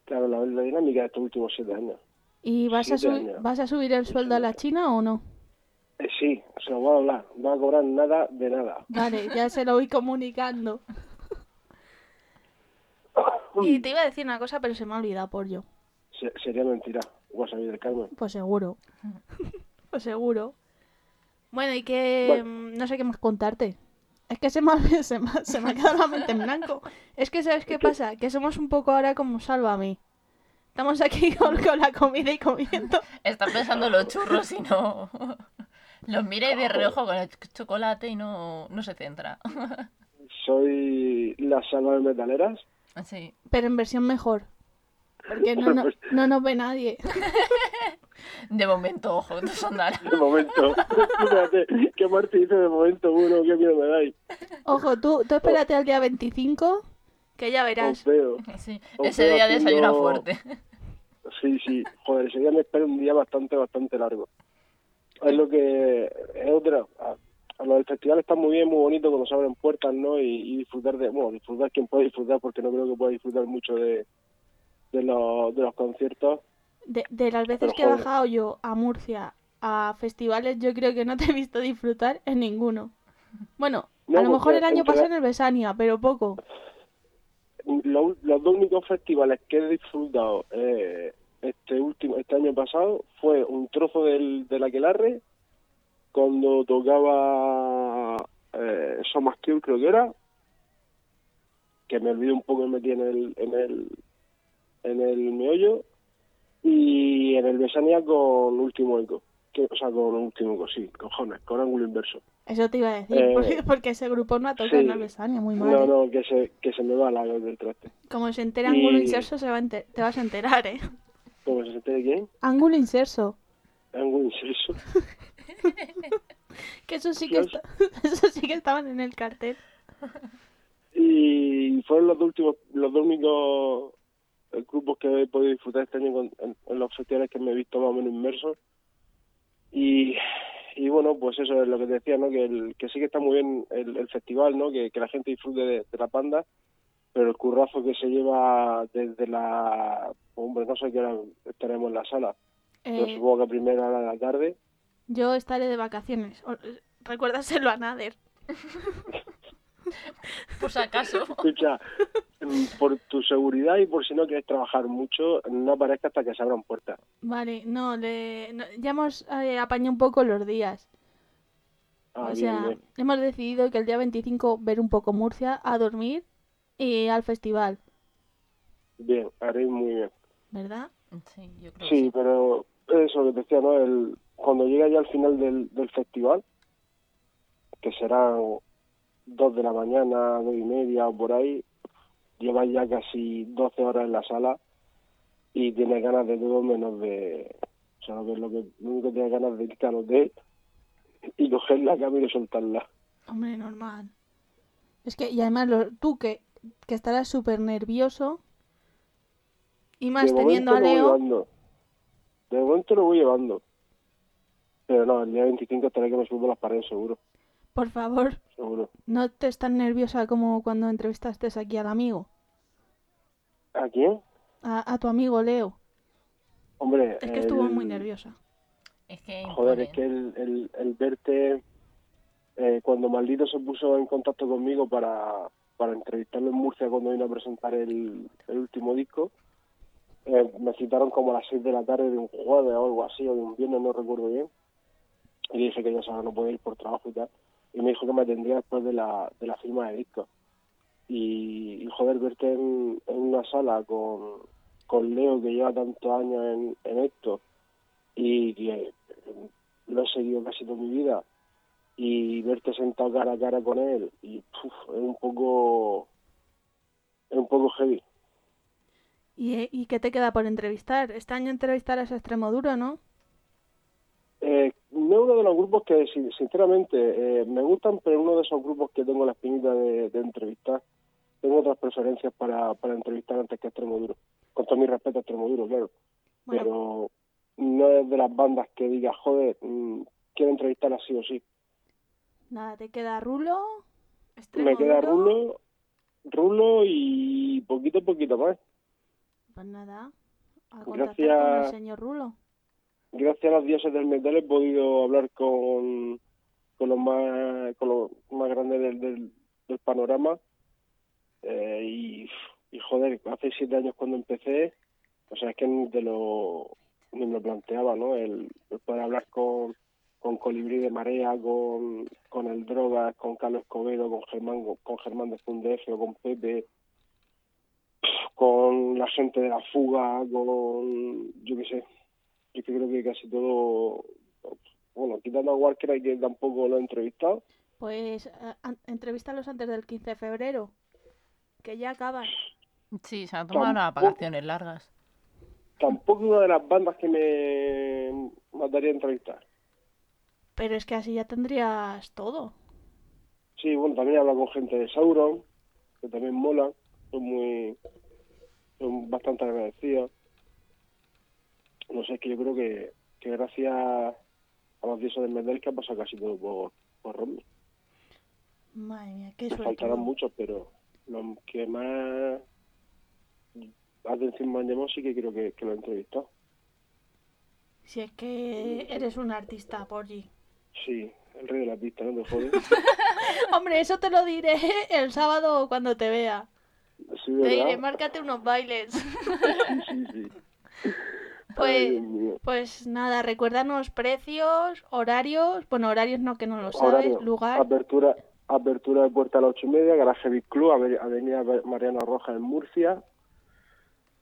Claro, la, la dinámica de estos últimos siete años. ¿Y vas a, Siete años. vas a subir el sueldo a la China o no? Eh, sí, se lo voy a hablar. No va a cobrar nada de nada. Vale, ya se lo voy comunicando. Y te iba a decir una cosa, pero se me ha olvidado por yo. Se- sería mentira. Wasabi del Carmen. Pues seguro. pues seguro. Bueno, y que Bueno. mm, no sé qué más contarte. Es que se me, ha, se, me, se me ha quedado la mente en blanco. Es que, ¿sabes qué pasa? Que somos un poco ahora como Sálvame. Estamos aquí con, con la comida y comiendo. Está pensando en los churros y no. Los mira y de reojo con el ch- chocolate y no, no se centra. Soy la salva de metaleras. Sí. Pero en versión mejor. Porque no, no, no nos ve nadie. De momento, ojo, no son nada. De momento. Fíjate, que Marti dice de momento uno, qué miedo me dais. Ojo, tú, tú espérate al día 25, que ya verás. veo. Sí. Ese día desayuna haciendo- fuerte. Sí, sí. Joder, ese día me espera un día bastante, bastante largo. Es lo que... Es otra... A, lo del festival está muy bien, muy bonito cuando se abren puertas, ¿no? Y, y disfrutar de... Bueno, disfrutar quien puede disfrutar, porque no creo que pueda disfrutar mucho de, de, los, de los conciertos. De, de las veces Pero, que he joder. bajado yo a Murcia a festivales, yo creo que no te he visto disfrutar en ninguno. Bueno, No, a lo mejor el año pasado en el Besania, pero poco. Lo- los dos únicos festivales que he disfrutado eh, este último este año pasado fue un trozo del, del Aquelarre cuando tocaba eh, Somos creo que era que me olvidé un poco y metí en el en el en el meollo y en el Besania con Último Eco que, o sea con Último Eco sí cojones con ángulo inverso Eso te iba a decir, Eh, porque, porque ese grupo no ha tocado sí. en el Besania, muy mal. no ¿eh? no que se que se me va la del traste Como se entera Ángulo Y- Inserso, se va a enter- te vas a enterar, ¿eh? ¿cómo se entere quién? Ángulo Inserso. ángulo inverso Que eso sí que, está- eso sí que estaban en el cartel. y fueron los dos últimos los dos únicos eh, grupos que he podido disfrutar este año con- en, en los festivales que me he visto más o menos inmerso. Y, y bueno pues eso es lo que te decía no que el, que sí que está muy bien el, el festival no que, que la gente disfrute de, de la banda pero el currazo que se lleva desde la hombre no sé qué hora estaremos en la sala. Pero Eh, supongo que a primera hora de la tarde. yo estaré de vacaciones. O- Recuérdaselo a Nader. Por si acaso. escucha mm, por tu seguridad y por si no quieres trabajar mucho no aparezca hasta que se abran puertas Vale, no, le, no- ya hemos eh, apañado un poco los días. Ah, o bien, sea, bien. hemos decidido que el día 25 ver un poco Murcia, a dormir y al festival, Bien, haréis muy bien. Sí, ¿verdad? yo creo que Sí, sí. pero eso que te decía, ¿no? El, cuando llega ya al final del, del festival, que serán dos de la mañana, dos y media o por ahí, llevas ya casi 12 horas en la sala y tienes ganas de todo menos de... O sea, lo que, lo único que tienes ganas de irte al hotel y coger la cama y soltarla. Hombre, normal. Es que, y además, lo- tú que, que estarás súper nervioso. Y más de teniendo a Leo. voy llevando. De momento lo voy llevando. Pero no, el día 25 estaré que me subo las paredes, seguro. Por favor, Seguro. no estés tan nerviosa como cuando entrevistaste aquí al amigo. ¿A quién? A, a tu amigo Leo. Hombre. Es que estuvo muy nerviosa. Es que Joder, es que el, el, el verte. eh, cuando Maldito se puso en contacto conmigo para, para entrevistarlo en Murcia cuando vino a presentar el, el último disco, eh, me citaron como a las 6 de la tarde de un jueves o algo así, o de un viernes, no recuerdo bien. Y dije que yo ahora no podía ir por trabajo y tal. Y me dijo que me atendría después de la, de la firma de disco. Y, y, joder, verte en, una sala con, con Leo, que lleva tantos años en, en esto, y que eh, lo he seguido casi toda mi vida, y verte sentado cara a cara con él, y puf, es un poco. es un poco heavy. ¿Y, eh, ¿Y qué te queda por entrevistar? Este año entrevistarás a Extremo Duro, ¿no? Eh, no es uno de los grupos que, sin- sinceramente, eh, me gustan, pero uno de esos grupos que tengo la espinita de, de entrevistar. Tengo otras preferencias para, para entrevistar antes que Extremoduro. Con todo mi respeto a Extremoduro, claro. Bueno, Pero no es de las bandas que diga, joder, mm, quiero entrevistar así o sí. nada, te queda Rulo, Me queda. Rulo, Rulo y poquito a poquito más. Pues nada, a contactar Gracias. con el señor Rulo. Gracias a los dioses del metal he podido hablar con, con los más con los más grandes del, panorama. Eh, y, joder hace siete años cuando empecé o sea es que ni lo me lo planteaba no el, el poder hablar con con Colibrí de Marea con el Drogas con Carlos Escobedo con Germán con Germán de Fundef o con Pepe con la gente de la fuga con yo qué sé yo creo que casi todo, bueno, quitando a Walker que tampoco lo he entrevistado, Pues eh, entrevístalos antes del 15 de febrero, que ya acaban. Sí, se han tomado unas vacaciones largas. tampoco una de las bandas que me mataría a entrevistar. Pero es que así ya tendrías todo. Sí, bueno, también he hablado con gente de Sauron, que también mola, son muy, son bastante agradecidos. No sé, es que yo creo que, que gracias a los dioses del Medel que ha pasado casi todo por, por Romney. Madre mía, qué suerte. faltarán muchos, pero los que más atención me han llamado sí que creo que, que lo he entrevistado. Si es que eres un artista, Porgy. Sí, el rey de la pista, no te jodes. Hombre, eso te lo diré el sábado cuando te vea. Sí, Te diré, márcate unos bailes. Sí, sí, Pues, pues nada, recuérdanos precios, horarios. Bueno, horarios no, que no lo sabes. Horario, Lugar. Apertura, apertura de puerta a las ocho y media, garaje Big Club, ave- avenida Mariano Roja en Murcia.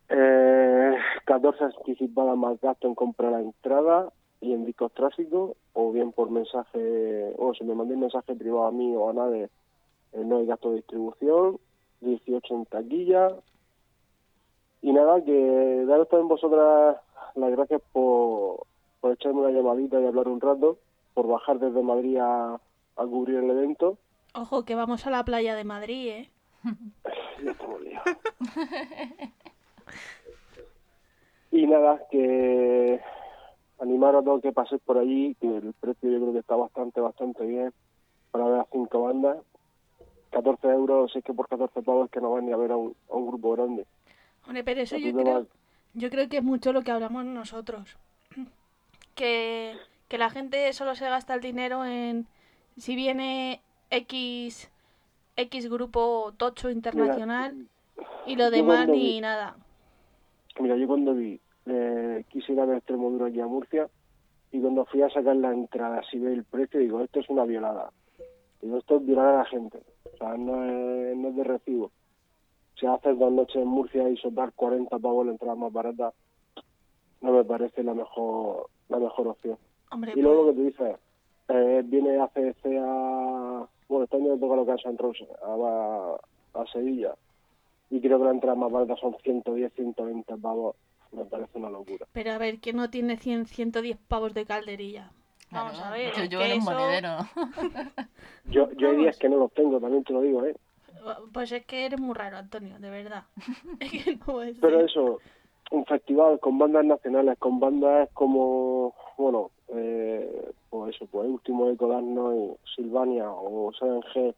Eh, 14 anticipadas más gasto en comprar la entrada y en discos tráfico, o bien por mensaje, o si me mandéis mensaje privado a mí o a nadie, eh, no hay gasto de distribución, 18 en taquilla. Y nada, que daros también vosotras las gracias por, por echarme una llamadita y hablar un rato, por bajar desde Madrid a, a cubrir el evento. Ojo, que vamos a la playa de Madrid, ¿eh? Ya estamos liados. y nada, que animaros a todos que paséis por allí, que el precio yo creo que está bastante, bastante bien para ver a cinco bandas. 14 euros, si es que por 14 pavos es que no van ni a ver a un, a un grupo grande. Hombre, pero eso yo creo, yo creo que es mucho lo que hablamos nosotros. Que, que la gente solo se gasta el dinero en si viene X, X grupo tocho internacional y lo demás ni vi- nada. Mira, yo cuando vi, eh, quise ir a ver Extremoduro aquí a Murcia y cuando fui a sacar la entrada, si ve el precio, digo, esto es una violada. Digo, esto es violar a la gente. O sea, no es, no es de recibo. Si haces dos noches en Murcia y soplar 40 pavos la entrada más barata, no me parece la mejor la mejor opción. Hombre, Y luego lo pues, que tú dices, eh, viene ACC a... Bueno, este año me toca lo que a San Rose, a, a Sevilla. Y creo que la entrada más barata son 110, 120 pavos. Me parece una locura. pero a ver, ¿quién no tiene 100, 110 pavos de calderilla? Vamos Claro, a ver. Yo en un monedero. Yo, yo hay días que no los tengo, también te lo digo, ¿eh? Pues es que eres muy raro, Antonio, de verdad. Es que no puede ser. Pero eso, un festival con bandas nacionales, con bandas como, bueno, eh, pues eso, pues Último Eco Darno y Silvania o Seven G,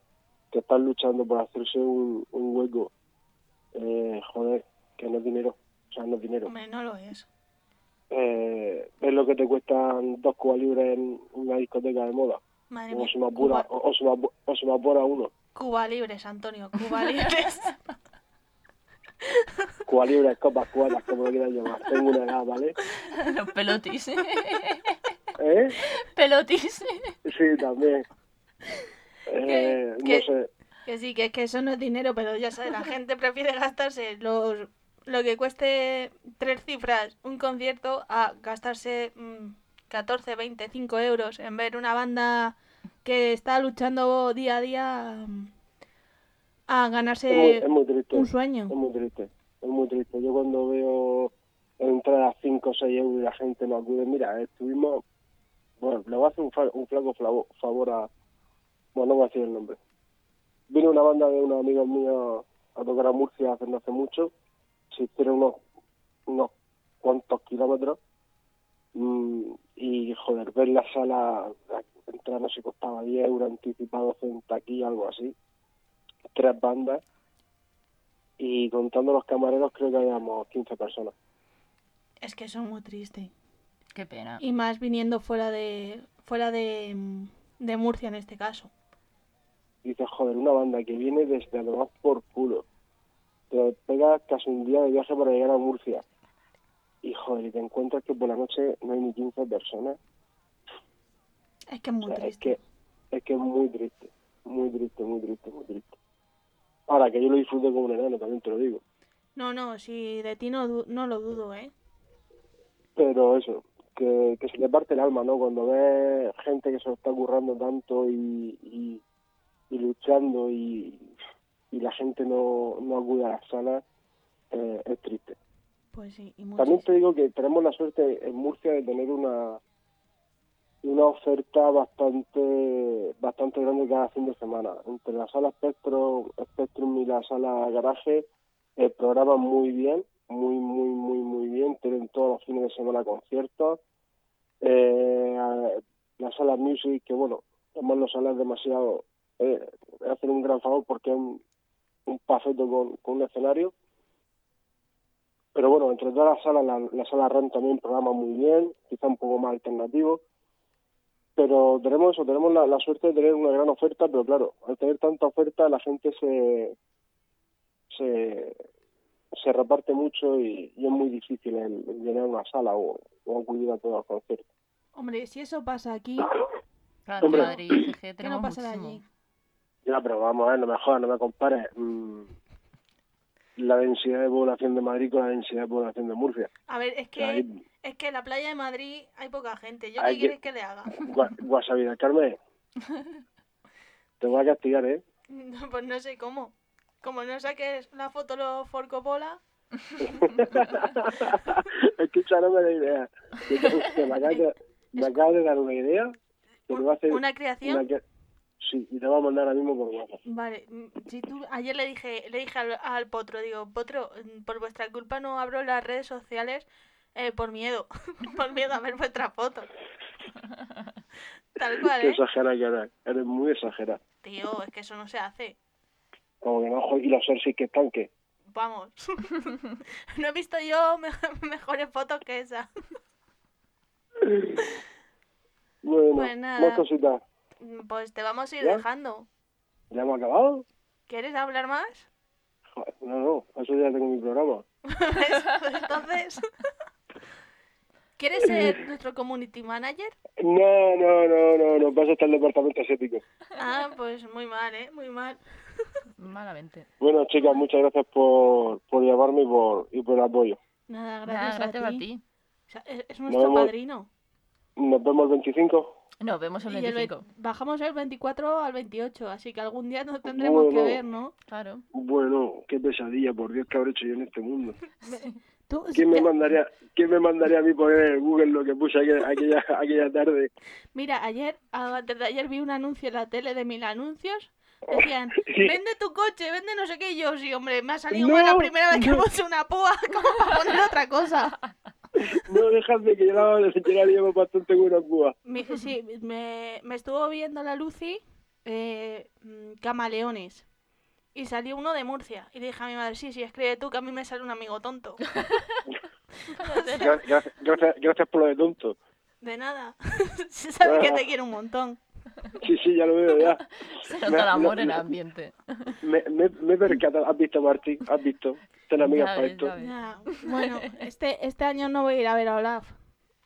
que están luchando por hacerse un, un hueco. Eh, joder, que no es dinero, o sea, no es dinero. Hombre, no lo es. Eh, es lo que te cuestan dos cubas libres en una discoteca de moda. Madre O mía. se me apura, o, o se me o se me apura uno. Cuba libres, Antonio, Cuba libres. Cuba libres, copas, cubatas, como lo quieras llamar. Tengo una edad, ¿vale? Los pelotis. ¿Eh? pelotis. Sí, también. Eh. No sé. que sí, que es que eso no es dinero, pero ya sabes, la gente prefiere gastarse los, lo que cueste tres cifras un concierto a gastarse mm, 14, 20, 5 euros en ver una banda que está luchando día a día mm, a Es muy, ganarse es muy triste. un sueño. Es muy triste. Es muy triste. Yo cuando veo entradas 5 o 6 euros y la gente no acude, mira, estuvimos. Bueno, le voy a hacer un, un flaco favor a. Bueno, no voy a decir el nombre. Vino una banda de unos amigos míos a tocar a Murcia hace no hace mucho. Se hicieron unos, unos cuantos kilómetros. Mm, y joder, ver la sala, la entrada no se costaba 10 euros anticipados en taquilla, algo así. Tres bandas y contando los camareros creo que habíamos 15 personas. Es que eso es muy triste. Qué pena. Y más viniendo fuera de fuera de, de Murcia en este caso. Dices, joder, una banda que viene desde lo más por culo. Te pegas casi un día de viaje para llegar a Murcia. Y joder, y te encuentras que por la noche no hay ni 15 personas. Es que es O muy es triste. que es que es muy triste. Muy triste, muy triste, muy triste. Ahora, que yo lo disfruto como un enano, también te lo digo. No, no, si de ti no, no lo dudo, ¿eh? Pero eso, que, que se le parte el alma, ¿no? Cuando ves gente que se lo está currando tanto y, y, y luchando y, y la gente no, no acude a las salas, eh, es triste. Pues sí, y También te digo que tenemos la suerte en Murcia de tener una una oferta bastante bastante grande cada fin de semana. Entre la sala Spectrum, Spectrum y la sala Garaje programan muy bien, muy, muy, muy, muy bien. Tienen todos los fines de semana conciertos. Eh, la sala Music, que bueno, llamarlo sala es demasiado, eh, hacen un gran favor porque es un, un pafeto con, con un escenario. Pero bueno, entre todas las salas, la, la sala RAM también programa muy bien, quizá un poco más alternativo. Pero tenemos eso, tenemos la, la suerte de tener una gran oferta, pero claro, al tener tanta oferta la gente se se, se reparte mucho y, y es muy difícil el, el llenar una sala o, o acudir a todos los conciertos. Hombre, si eso pasa aquí, Claro, Hombre. Madrid CG ¿qué no pasará muchísimo. allí? Ya, pero vamos a ver, no me jodas, no me compares mm, la densidad de población de Madrid con la densidad de población de Murcia. A ver, es que Ahí- es que en la playa de Madrid hay poca gente. ¿Yo Hay qué que- quieres que le haga? Gua- del Carmen, te voy a castigar, ¿eh? Pues no sé cómo. Como no saques la foto los Forcopola, Escucha, no me da idea. Que- que me acabas de, me acabas de dar una idea que te va a hacer una creación. una que- Sí, y te va a mandar ahora mismo por WhatsApp. Vale, mm, si tú ayer le dije, le dije al, al Potro, digo, Potro, mm, por vuestra culpa no abro las redes sociales eh, por miedo, por miedo a ver vuestra foto. Tal cual, Qué ¿eh? exagerada que eres. Eres muy exagerada. Tío, es que eso no se hace. Como que no, y los Cersei que están, que Vamos. no he visto yo me- mejores fotos que esa. Bueno, Pues nada. más cositas. Pues te vamos a ir ¿Ya? dejando. ¿Ya hemos acabado? ¿Quieres hablar más? No, no, eso ya tengo mi programa. ¿Ves? Pues entonces... ¿Quieres ser nuestro community manager? No, no, no, no, no, pasa hasta el departamento asiático. Ah, pues muy mal, ¿eh? Muy mal. Malamente. Bueno, chicas, muchas gracias por, por llamarme y por, y por el apoyo. Nada, Nada, gracias, gracias a, a ti. ti. O sea, es, es nuestro vemos. padrino. Nos vemos el 25. Nos vemos el Y el ve- 25. bajamos el 24 al 28, así que algún día nos tendremos que ver, ¿no? Claro. Bueno, qué pesadilla, por Dios, que habré hecho yo en este mundo. ¿Quién me mandaría, quién me mandaría a mí poner en Google lo que puse aquella, aquella, aquella tarde? Mira, ayer, antes de ayer vi un anuncio en la tele de mil anuncios. Decían, Sí. vende tu coche, vende no sé qué. Y yo, sí, hombre, me ha salido No, mal la primera vez que no. puse una púa, como para poner otra cosa. No dejadme que yo la, la llevo bastante buena púa. Mi- sí, me, me estuvo viendo la Lucy eh, mm, camaleones. Y salió uno de Murcia. Y le dije a mi madre, sí, sí, escribe tú, que a mí me sale un amigo tonto. Gracias, gracias, gracias por lo de tonto. De nada. Se sabe que te quiero un montón. Sí, sí, ya lo veo ya. Se Me- nota el amor no, en el ambiente. Me, me, me he percatado. ¿Has visto, Martín? ¿Has visto? Ten amigas Ya para ves, esto. Ya, Bueno, este, este año no voy a ir a ver a Olaf.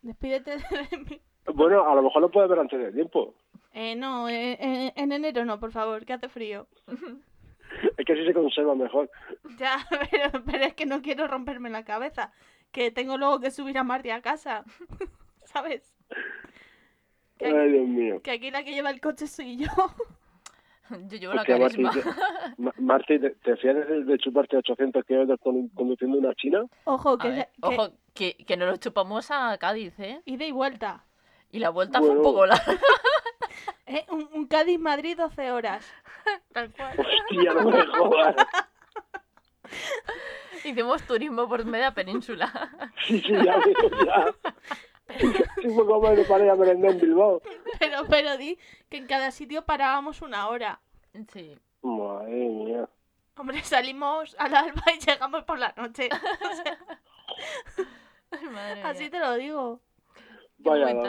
Despídete de mí. Bueno, a lo mejor lo puedes ver antes de tiempo. Eh, no, eh, eh, en enero no, por favor, que hace frío. Es que así se conserva mejor. Ya, pero, pero es que no quiero romperme la cabeza. Que tengo luego que subir a Marty a casa. ¿Sabes? Que aquí, Ay, Dios mío. que aquí la que lleva el coche soy yo. Yo llevo la Hostia, carisma. te, Ma- Martín, ¿te, te fías de, de chuparte 800 kilómetros con- conduciendo una china? Ojo, A que, ver, que- Ojo, que, que nos lo chupamos a Cádiz, ¿eh? ida y vuelta. Y la vuelta fue un poco larga. Eh, un, un Cádiz-Madrid 12 horas. Tal cual. Hostia, no me jodas. Hicimos turismo por media península. Sí, sí, ya veo, ya. Sí, fue como me paré a merendar en Bilbao. Pero, pero di que en cada sitio parábamos una hora. Sí. Madre mía. Hombre, salimos al alba y llegamos por la noche. Ay, madre Así mía. te lo digo. Vaya, no.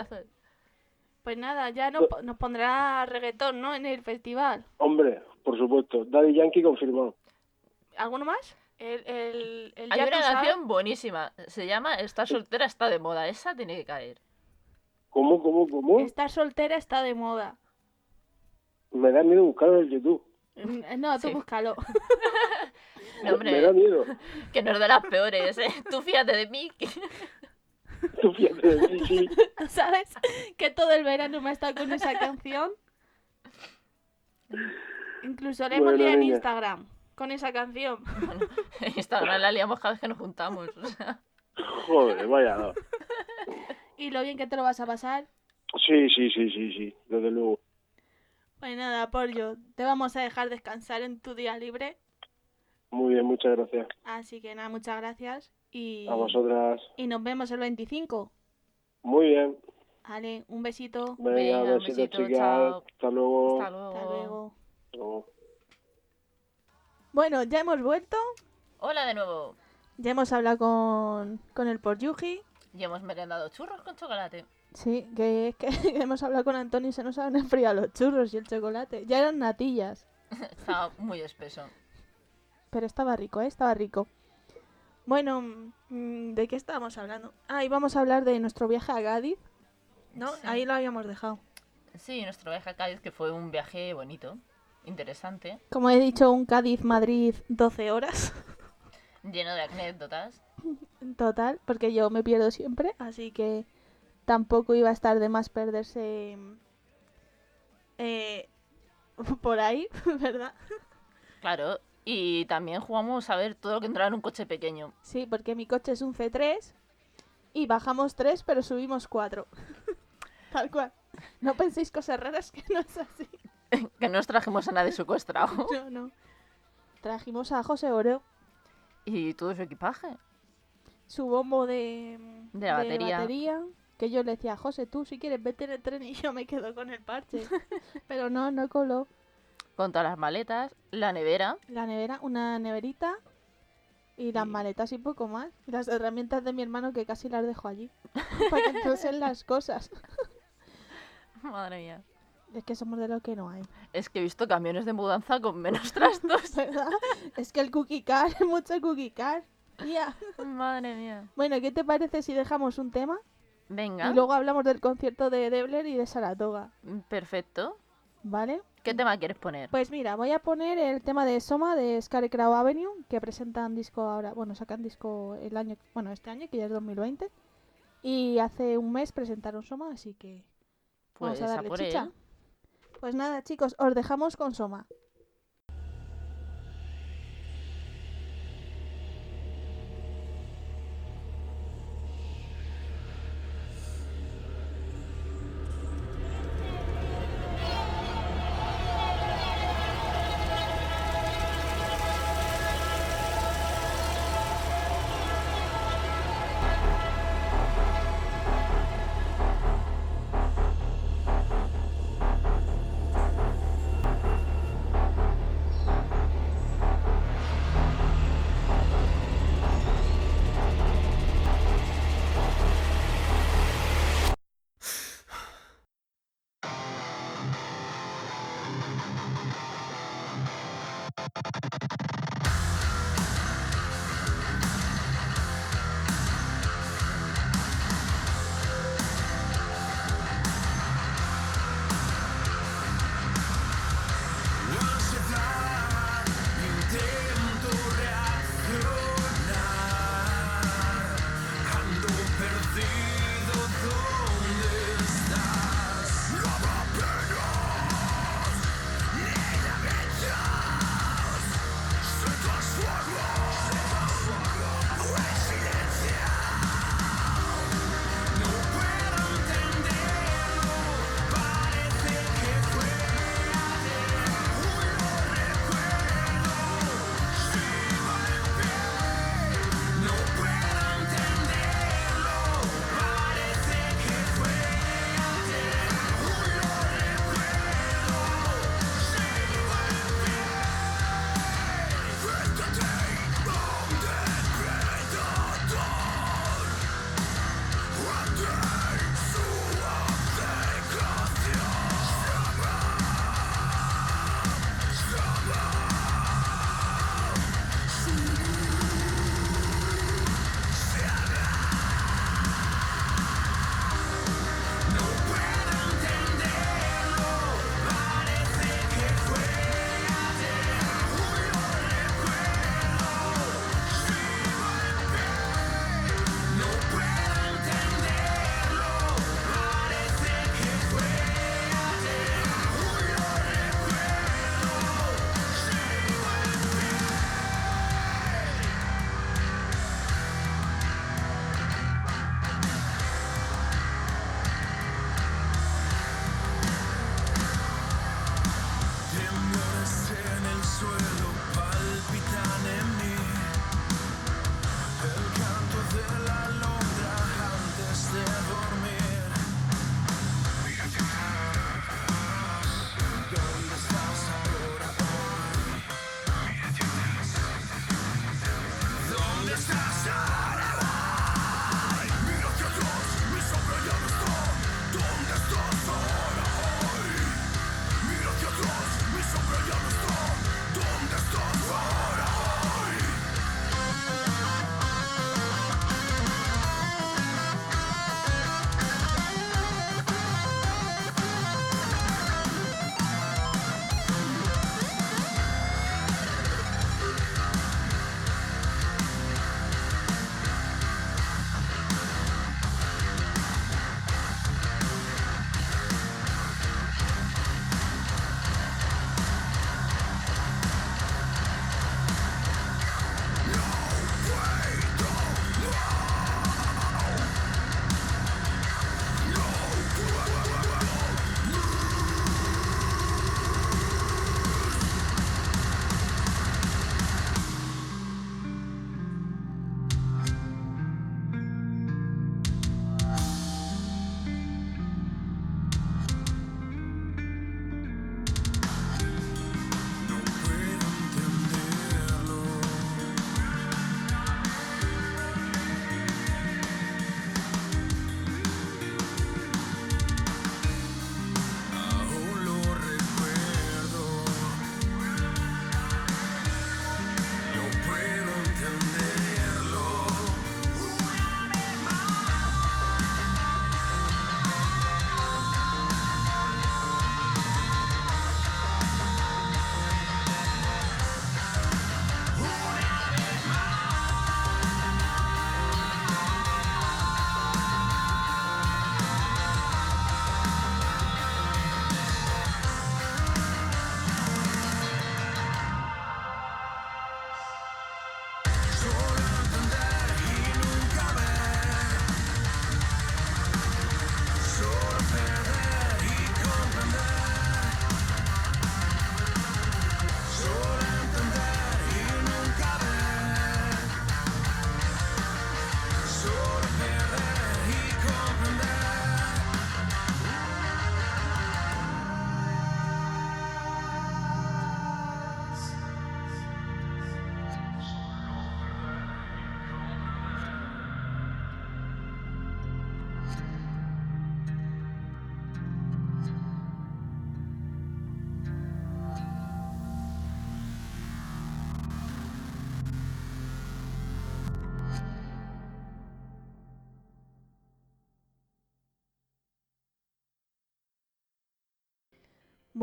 Pues nada, ya nos, po- nos pondrá reggaetón, ¿no? En el festival. Hombre, por supuesto. Daddy Yankee confirmado. ¿Alguno más? El, el, el Hay ya una sabes. canción buenísima. Se llama Estar soltera está de moda. Esa tiene que caer. ¿Cómo, cómo, cómo? Estar soltera está de moda. Me da miedo buscarlo en YouTube. Mm, No, tú Sí. búscalo. No, Me da miedo. que no es de las peores, ¿eh? Tú fíjate de mí. que- Tú fíjate de mí, sí. ¿Tú sabes que todo el verano me ha estado con esa canción? Incluso le hemos Bueno, liado en niña. Instagram con esa canción. En Instagram la liamos cada vez que nos juntamos. o sea. Joder, vaya. no. Y lo bien que te lo vas a pasar. Sí, sí, sí, sí, sí. Desde luego. Pues nada, Pollo, te vamos a dejar descansar en tu día libre. Muy bien, muchas gracias. Así que nada, muchas gracias. Y, A vosotras. y nos vemos el 25. Muy bien. Vale, un besito. Venga, Venga, besito, chicas. chao. Hasta luego. Hasta luego. Hasta luego. Bueno, ya hemos vuelto. Hola de nuevo. Ya hemos hablado con, con el Porjuji. Y hemos merendado churros con chocolate. Sí, que es que hemos hablado con Antonio y se nos han enfriado los churros y el chocolate. Ya eran natillas. Estaba muy espeso. Pero estaba rico, ¿eh? Estaba rico. Bueno, mm, ¿de qué estábamos hablando? Ah, íbamos a hablar de nuestro viaje a Cádiz. ¿No? Sí. Ahí lo habíamos dejado. Sí, nuestro viaje a Cádiz, que fue un viaje bonito, interesante, Como he dicho, un Cádiz-Madrid 12 horas. lleno de anécdotas. Total, porque yo me pierdo siempre, así que tampoco iba a estar de más perderse eh, por ahí, ¿verdad? Claro, y también jugamos a ver todo lo que entraba en un coche pequeño. Sí, porque mi coche es un C3 y bajamos 3, pero subimos 4. Tal cual. No penséis cosas raras que no es así. que no nos trajimos a nadie secuestrado. No, no. Trajimos a José Oreo, y todo su equipaje. su bombo de, De la batería. batería, que yo le decía, José, tú si quieres vete en el tren y yo me quedo con el parche. pero no, no coló. Con todas las maletas, la nevera. La nevera, una neverita y las maletas y poco más. Y las herramientas de mi hermano que casi las dejo allí. para que entonces las cosas. Madre mía. Es que somos de lo que no hay. Es que he visto camiones de mudanza con menos trastos. ¿Verdad? es que el cookie car, mucho cookie car. Tía. Madre mía. Bueno, ¿qué te parece si dejamos un tema? Venga, Y luego hablamos del concierto de Debler y de Saratoga. perfecto. ¿Vale? ¿Qué tema quieres poner? Pues mira, voy a poner el tema de Soma de Scarecrow Avenue, que presentan disco ahora, bueno, sacan disco el año, bueno, este año, que ya es 2020. Y hace un mes presentaron Soma, así que vamos Pues a a darle por chicha. él. Pues nada, chicos, os dejamos con Soma.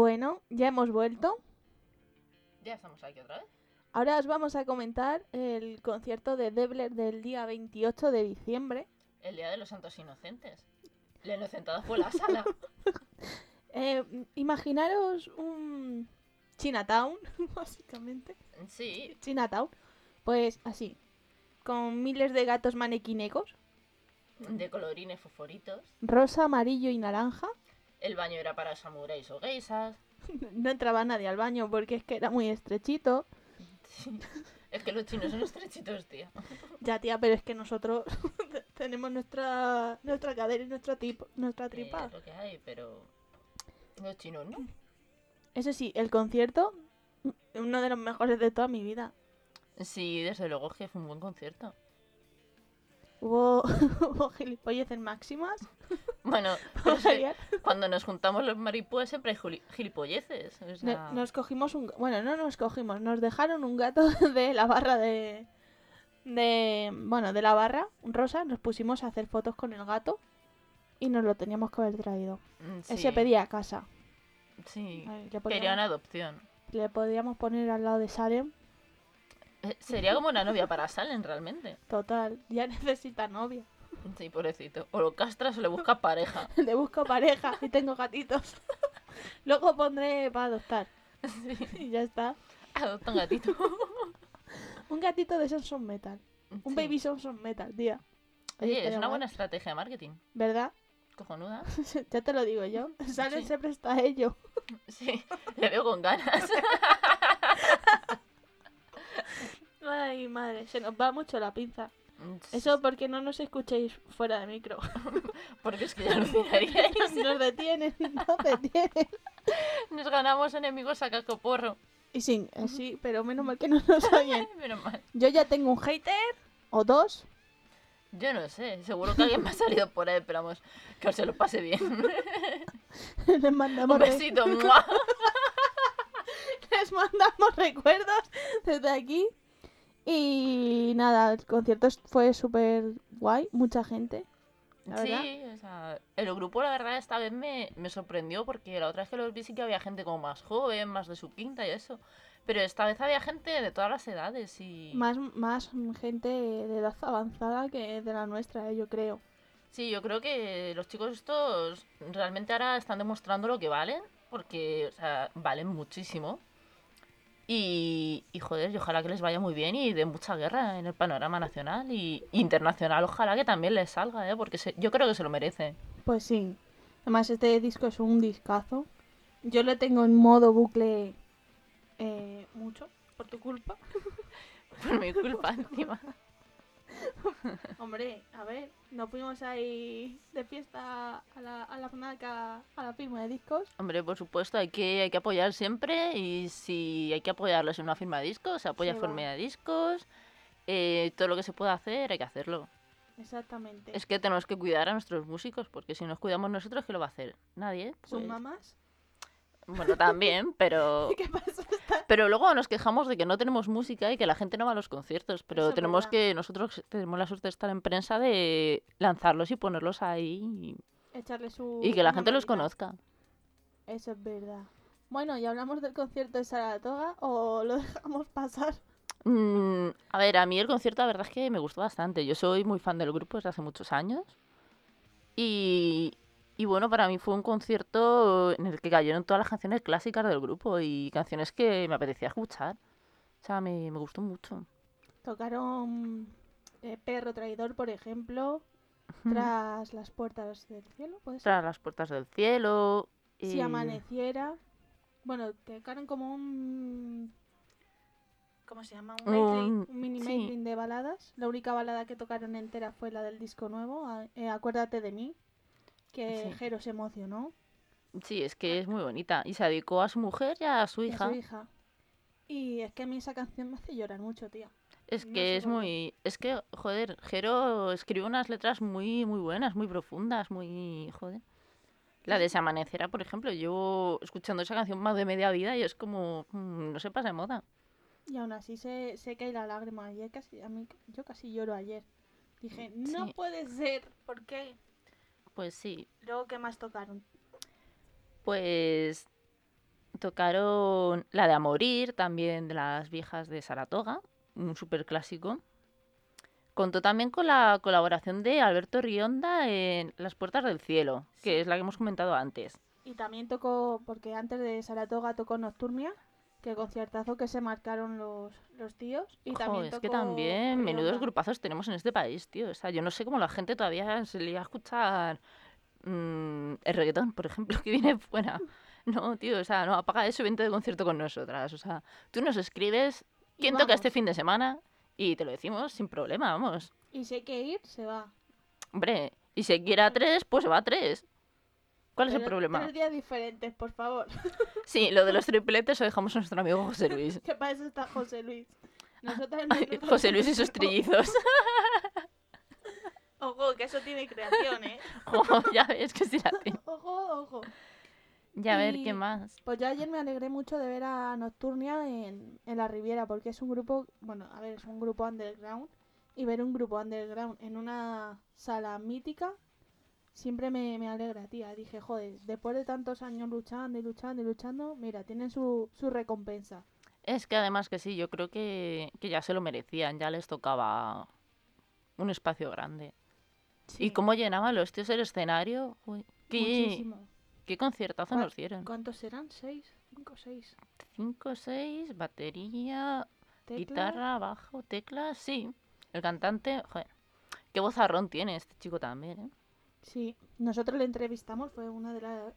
Bueno, ya hemos vuelto. Ya estamos aquí otra vez. Ahora os vamos a comentar el concierto de Debler del día 28 de diciembre. El Día de los Santos Inocentes. La inocentada fue la sala. Eh, imaginaros un Chinatown, básicamente. Sí, Chinatown. Pues así, con miles de gatos manequinecos, de colorines fosforitos. rosa, amarillo y naranja. El baño era para samuráis o geisas. No entraba nadie al baño porque es que era muy estrechito. Sí. Es que los chinos son estrechitos, tío. Ya, tía, pero es que nosotros tenemos nuestra nuestra cadera y nuestra, tipo, nuestra Eh, tripa. es lo que hay, pero. Los chinos no. Eso sí, el concierto, uno de los mejores de toda mi vida. Sí, desde luego que fue un buen concierto. Hubo, hubo gilipolleces máximas. Bueno, Fue pero es que genial. cuando nos juntamos los maripúes siempre hay juli- gilipolleces. O No- sea, Nos cogimos un... Bueno, no nos cogimos, nos dejaron un gato de la barra de... De... Bueno, de la barra, un rosa, nos pusimos a hacer fotos con el gato y nos lo teníamos que haber traído. mm, Él sí, se pedía casa. Sí, Ay, Le querían podíamos, adopción. le podíamos poner al lado de Salem. Eh, Sería como una novia para Salen, realmente. Total, ya necesita novia. Sí, pobrecito. O lo castras o le buscas pareja. Le busco pareja y tengo gatitos. Luego pondré para adoptar. Y ya está. Adopta un gatito. Un gatito de Samsung Metal. Un Sí. baby Samsung Metal, tía. Oye, Oye, es una buena estrategia de marketing. ¿Verdad? Cojonuda. ya te lo digo yo. Salen Sí. se presta a ello. Sí, le veo con ganas. Ay, madre, se nos va mucho la pinza. Mm, Eso porque no nos escuchéis fuera de micro. Porque es que ya alucinaríais. nos detienen, nos detienen. Nos ganamos enemigos a cascoporro. Y sí, eh, sí, pero menos mal que no nos oyen. Menos mal. Yo ya tengo un hater o dos. Yo no sé, seguro que alguien me ha salido por ahí, pero vamos, que os se lo pase bien. Les mandamos, Un besito. les mandamos recuerdos desde aquí. Y nada, el concierto fue súper guay, mucha gente. La verdad. Sí, o sea, el grupo la verdad esta vez me, me sorprendió porque la otra vez que los vi sí que había gente como más joven, más de su quinta y eso. Pero esta vez había gente de todas las edades y... Más, más gente de edad avanzada que de la nuestra, eh, yo creo. Sí, yo creo que los chicos estos realmente ahora están demostrando lo que valen, porque, o sea, valen muchísimo. Y, y joder, y ojalá que les vaya muy bien y de mucha guerra en el panorama nacional y internacional. Ojalá que también les salga, ¿eh? porque se- yo creo que se lo merece. Pues sí. Además, este disco es un discazo. Yo lo tengo en modo bucle eh, mucho, por tu culpa. Por mi culpa, encima. Hombre, a ver, nos fuimos ahí de fiesta a la, a la a, la firma de discos. Hombre, por supuesto, hay que, hay que apoyar siempre y si hay que apoyarlos en una firma de discos, se apoya Sí, en firma de discos. eh, todo lo que se pueda hacer, hay que hacerlo. Exactamente. Es que tenemos que cuidar a nuestros músicos, porque si nos cuidamos nosotros, ¿qué lo va a hacer? Nadie. ¿Son pues. mamás? Bueno, también, pero... ¿Qué pasa? Pero luego nos quejamos de que no tenemos música y que la gente no va a los conciertos. Pero Eso tenemos verdad. que, nosotros tenemos la suerte de estar en prensa de lanzarlos y ponerlos ahí Echarle su. y, y que la gente los conozca. Eso es verdad. Bueno, ¿y hablamos del concierto de Saratoga o lo dejamos pasar? Mm, a ver, a mí el concierto la verdad es que me gustó bastante. Yo soy muy fan del grupo desde hace muchos años. Y, y bueno, para mí fue un concierto en el que cayeron todas las canciones clásicas del grupo y canciones que me apetecía escuchar. O sea, me, me gustó mucho. Tocaron eh, Perro Traidor, por ejemplo, tras las puertas del cielo, ¿puede ser? Tras las puertas del cielo. Si y- amaneciera. Bueno, tocaron como un. ¿Cómo se llama? Un, medley, un mini sí. de baladas. La única balada que tocaron entera fue la del disco nuevo, eh, Acuérdate de mí. Que Sí. Jero se emocionó. Sí, es que es muy bonita. Y se dedicó a su mujer y a su y a hija. su hija. Y es que a mí esa canción me hace llorar mucho, tía. Es No que es muy... Es que, joder, Jero escribe unas letras muy, muy buenas, muy profundas, muy... Joder. La de Se Amanecera, por ejemplo, llevo escuchando esa canción más de media vida y es como... mm, no se pasa de moda. Y aún así se, se cae la lágrima. Ayer casi, a mí, yo casi lloro ayer. Dije, no puede ser. ¿Por qué? Pues sí, Luego, ¿qué más tocaron? pues... Tocaron la de A Morir, también de las viejas de Saratoga, un súper clásico. Contó también con la colaboración de Alberto Rionda en Las Puertas del Cielo, que es la que hemos comentado antes. Y también tocó, porque antes de Saratoga tocó Nocturnia, que conciertazo que se marcaron los, los tíos. Y Jo, también es que también menudos grupazos tenemos en este país, tío. O sea, yo no sé cómo la gente todavía se le va a escuchar mm, el reggaetón, por ejemplo, que viene fuera. No, tío, o sea, no, apaga eso y vente de concierto con nosotras. O sea, tú nos escribes quién toca este fin de semana y te lo decimos sin problema, vamos. Y si hay que ir, se va. Hombre, y si quiere a tres, pues va a tres. ¿Cuál es el problema? Tres días diferentes, por favor. Sí, lo de los tripletes lo dejamos a nuestro amigo José Luis. que para eso está José Luis. Nosotras no nos José Luis y sus trillizos. Ojo, que eso tiene creación, ¿eh? Jo, ya ves que sí la tiene. Ojo, ojo. Ya a ver, ¿qué más? Pues yo ayer me alegré mucho de ver a Nocturnia en, en la Riviera, porque es un grupo, bueno, a ver, es un grupo underground. Y ver un grupo underground en una sala mítica siempre me, me alegra, tía. Dije, joder, después de tantos años luchando y luchando y luchando, mira, tienen su, su recompensa. Es que además que sí, yo creo que, que ya se lo merecían, ya les tocaba un espacio grande. Sí, ¿Y cómo llenaban los tíos el escenario? Uy, ¿qué, Muchísimo. qué conciertazo ¿Cuál- nos dieron? ¿Cuántos eran? ¿Seis? ¿Cinco, seis? Cinco, seis, batería, guitarra, bajo, teclas, sí. El cantante, joder, qué vozarrón tiene este chico también, ¿eh? Sí, nosotros le entrevistamos, fue una de las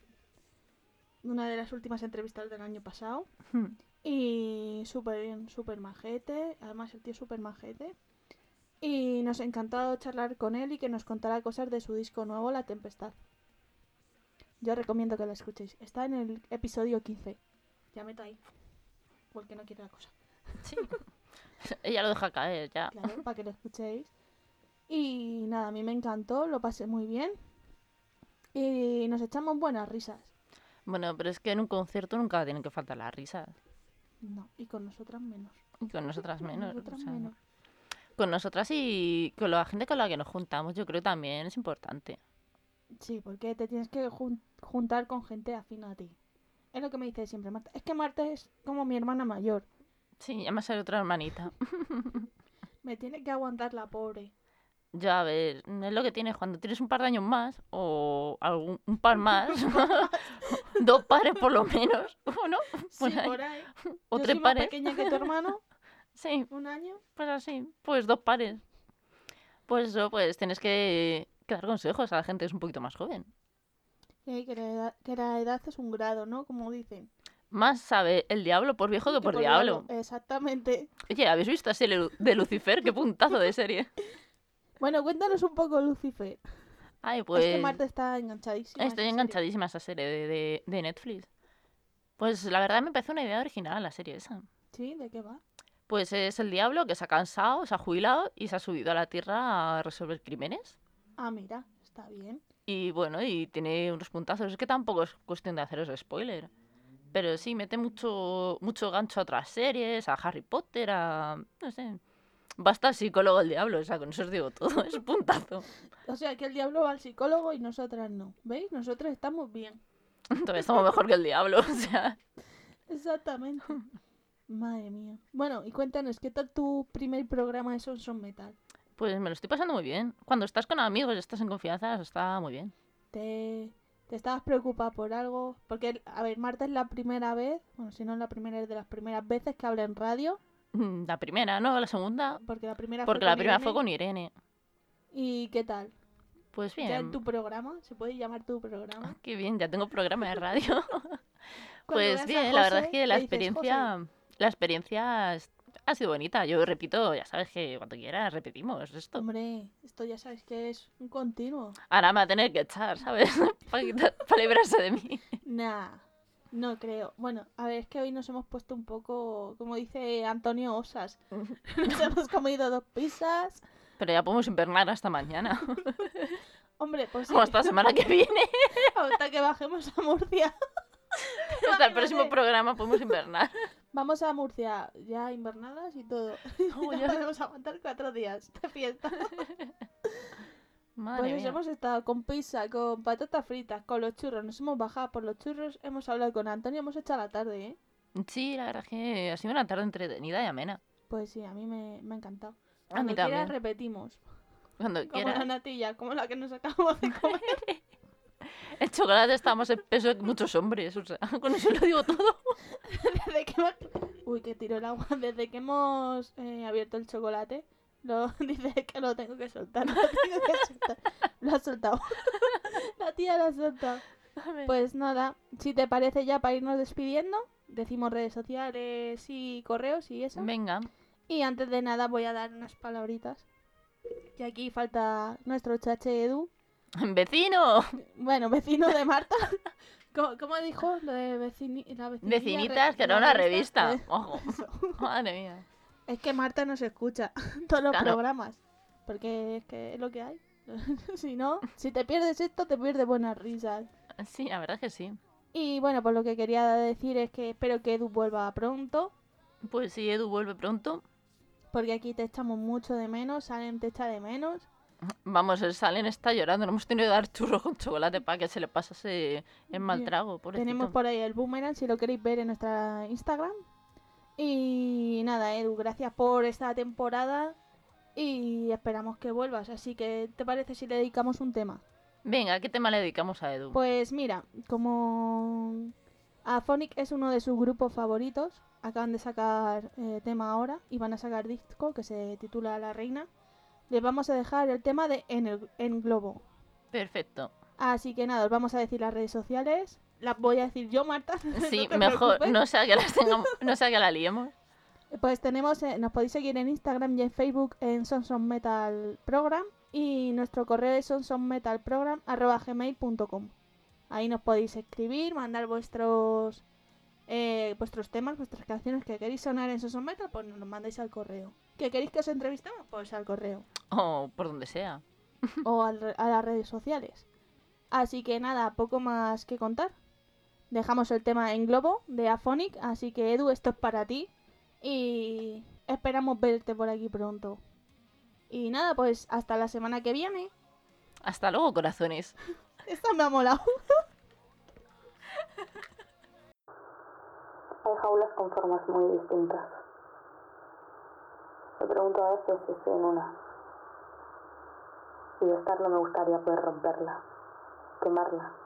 una de las últimas entrevistas del año pasado. Hmm. Y súper bien, súper majete. Además, el tío súper majete. Y nos ha encantado charlar con él y que nos contara cosas de su disco nuevo, La Tempestad. Yo recomiendo que la escuchéis. Está en el episodio 15. Ya meto ahí. Porque no quiere la cosa. Sí. Ella lo deja caer ya. Claro, para que lo escuchéis. Y nada, a mí me encantó, lo pasé muy bien. Y nos echamos buenas risas. Bueno, pero es que en un concierto nunca tienen que faltar las risas. No, y con nosotras menos. Y con nosotras Con menos. o nosotras sea, menos. Con nosotras y con la gente con la que nos juntamos, yo creo que también es importante. Sí, porque te tienes que jun- juntar con gente afín a ti. Es lo que me dice siempre Marta. Es que Marta es como mi hermana mayor. Sí, ya me sale otra hermanita. Me tiene que aguantar la pobre. Yo, a ver, es lo que tienes cuando tienes un par de años más o algún, un par más, dos pares por lo menos, ¿o no? Sí, Por ahí. por ahí. O Yo tres soy más pares. pequeña que tu hermano, Sí, un año. pues así, pues dos pares. Pues eso, pues tienes que, que dar consejos a la gente que es un poquito más joven. Que la, edad, que la edad es un grado, ¿no? Como dicen. Más sabe el diablo por viejo que por diablo. Exactamente. Oye, ¿habéis visto así el de Lucifer? Qué puntazo de serie. Bueno, cuéntanos un poco, Lucifer. Ay, pues... Es que Marta está enganchadísima. Estoy enganchadísima a esa serie de, de- de Netflix. Pues la verdad me parece una idea original la serie esa. ¿Sí? ¿De qué va? Pues es el diablo que se ha cansado, se ha jubilado y se ha subido a la tierra a resolver crímenes. Ah, mira, está bien. Y bueno, y tiene unos puntazos. Es que tampoco es cuestión de haceros spoiler. Pero sí, mete mucho, mucho gancho a otras series, a Harry Potter, a... no sé. Basta el psicólogo el diablo, o sea, con eso os digo todo, es puntazo. O sea, que el diablo va al psicólogo y nosotras no. ¿Veis? Nosotras estamos bien. Todavía estamos mejor que el diablo, o sea... Exactamente. Madre mía. Bueno, y cuéntanos, ¿qué tal tu primer programa de Son Son Metal? Pues me lo estoy pasando muy bien. Cuando estás con amigos y estás en confianza, está muy bien. ¿Te, te estabas preocupada por algo? Porque, a ver, Marta es la primera vez, bueno, si no es la primera, es de las primeras veces que habla en radio. La primera, ¿no? La segunda. Porque la primera Porque fue la con primera Irene. fue con Irene. ¿Y qué tal? Pues ¿Ya bien. en tu programa? ¿Se puede llamar tu programa? Qué bien, ya tengo programa de radio. Pues bien, la verdad es que la dices, experiencia, la experiencia ha sido bonita. Yo repito, ya sabes que cuando quieras repetimos esto. Hombre, esto ya sabes que es un continuo. Ahora me va a tener que echar, ¿sabes? Para librarse de mí. Nah, no creo. Bueno, a ver, es que hoy nos hemos puesto un poco, como dice Antonio Osas. Nos hemos comido dos pizzas. Pero ya podemos invernar hasta mañana. Hombre, pues sí, O hasta la semana que viene. hasta que bajemos a Murcia. Hasta el próximo programa podemos invernar. Vamos a Murcia, ya invernadas y todo. Oh, ya ya. podemos aguantar cuatro días de fiesta. Madre Pues mía. hemos estado con pizza, con patatas fritas, con los churros. Nos hemos bajado por los churros, hemos hablado con Antonio, hemos hecho la tarde, ¿eh? Sí, la verdad es que ha sido una tarde entretenida y amena. Pues sí, a mí me, me ha encantado. A mí Cuando quieras también. repetimos. Cuando Como la natilla, como la que nos acabamos de comer. El chocolate está más en peso que muchos hombres, o sea, con eso lo digo todo. Desde que hemos... Uy, que tiro el agua. Desde que hemos eh, abierto el chocolate, lo dice que lo tengo que soltar. Lo tengo que soltar. Lo ha soltado. la tía lo ha soltado. Pues nada, si te parece ya para irnos despidiendo, decimos redes sociales y correos y eso. Venga, Y antes de nada voy a dar unas palabritas. Que aquí falta nuestro chache Edu. vecino, Bueno, vecino de Marta. ¿Cómo, cómo dijo lo de vecini la vecinitas, que era una revista. Eh, Ojo, madre mía. Es que Marta nos escucha todos los Claro. programas. Porque es que es lo que hay. si no, si te pierdes esto, te pierdes buenas risas. Sí, la verdad es que sí. Y bueno, pues lo que quería decir es que espero que Edu vuelva pronto. Pues si Edu vuelve pronto, Porque aquí te echamos mucho de menos, Salen te echa de menos. vamos, el Salen está llorando. No hemos tenido que dar churros con chocolate para que se le pasase el mal trago. Tenemos por ahí el boomerang si lo queréis ver en nuestra Instagram. Y nada, Edu, gracias por esta temporada y esperamos que vuelvas. Así que, ¿te parece si le dedicamos un tema? Venga, ¿qué tema le dedicamos a Edu? Pues mira, como Aphonic es uno de sus grupos favoritos, acaban de sacar eh, tema ahora y van a sacar disco que se titula La Reina, les vamos a dejar el tema de En, el, en Globo. Perfecto. Así que nada, os vamos a decir las redes sociales. Las voy a decir yo, Marta. Sí, no mejor, preocupes. no sea que las tengamos, no sea que la liemos. Pues tenemos, eh, nos podéis seguir en Instagram y en Facebook en Sonson Metal Program y nuestro correo es sonsonmetalprogram@gmail.com. Ahí nos podéis escribir, mandar vuestros eh, vuestros temas, vuestras canciones que queréis sonar en Sonson Metal, pues nos los mandáis al correo. ¿Que queréis que os entrevistemos? Pues al correo O por donde sea. o al a las redes sociales. Así que nada, poco más que contar. Dejamos el tema en globo de Aphonic, así que Edu, esto es para ti y esperamos verte por aquí pronto. Y nada, pues hasta la semana que viene. Hasta luego, corazones. Esta me ha molado. Hay jaulas con formas muy distintas. Me pregunto a veces si estoy en una. Y de estarlo me gustaría poder romperla, quemarla.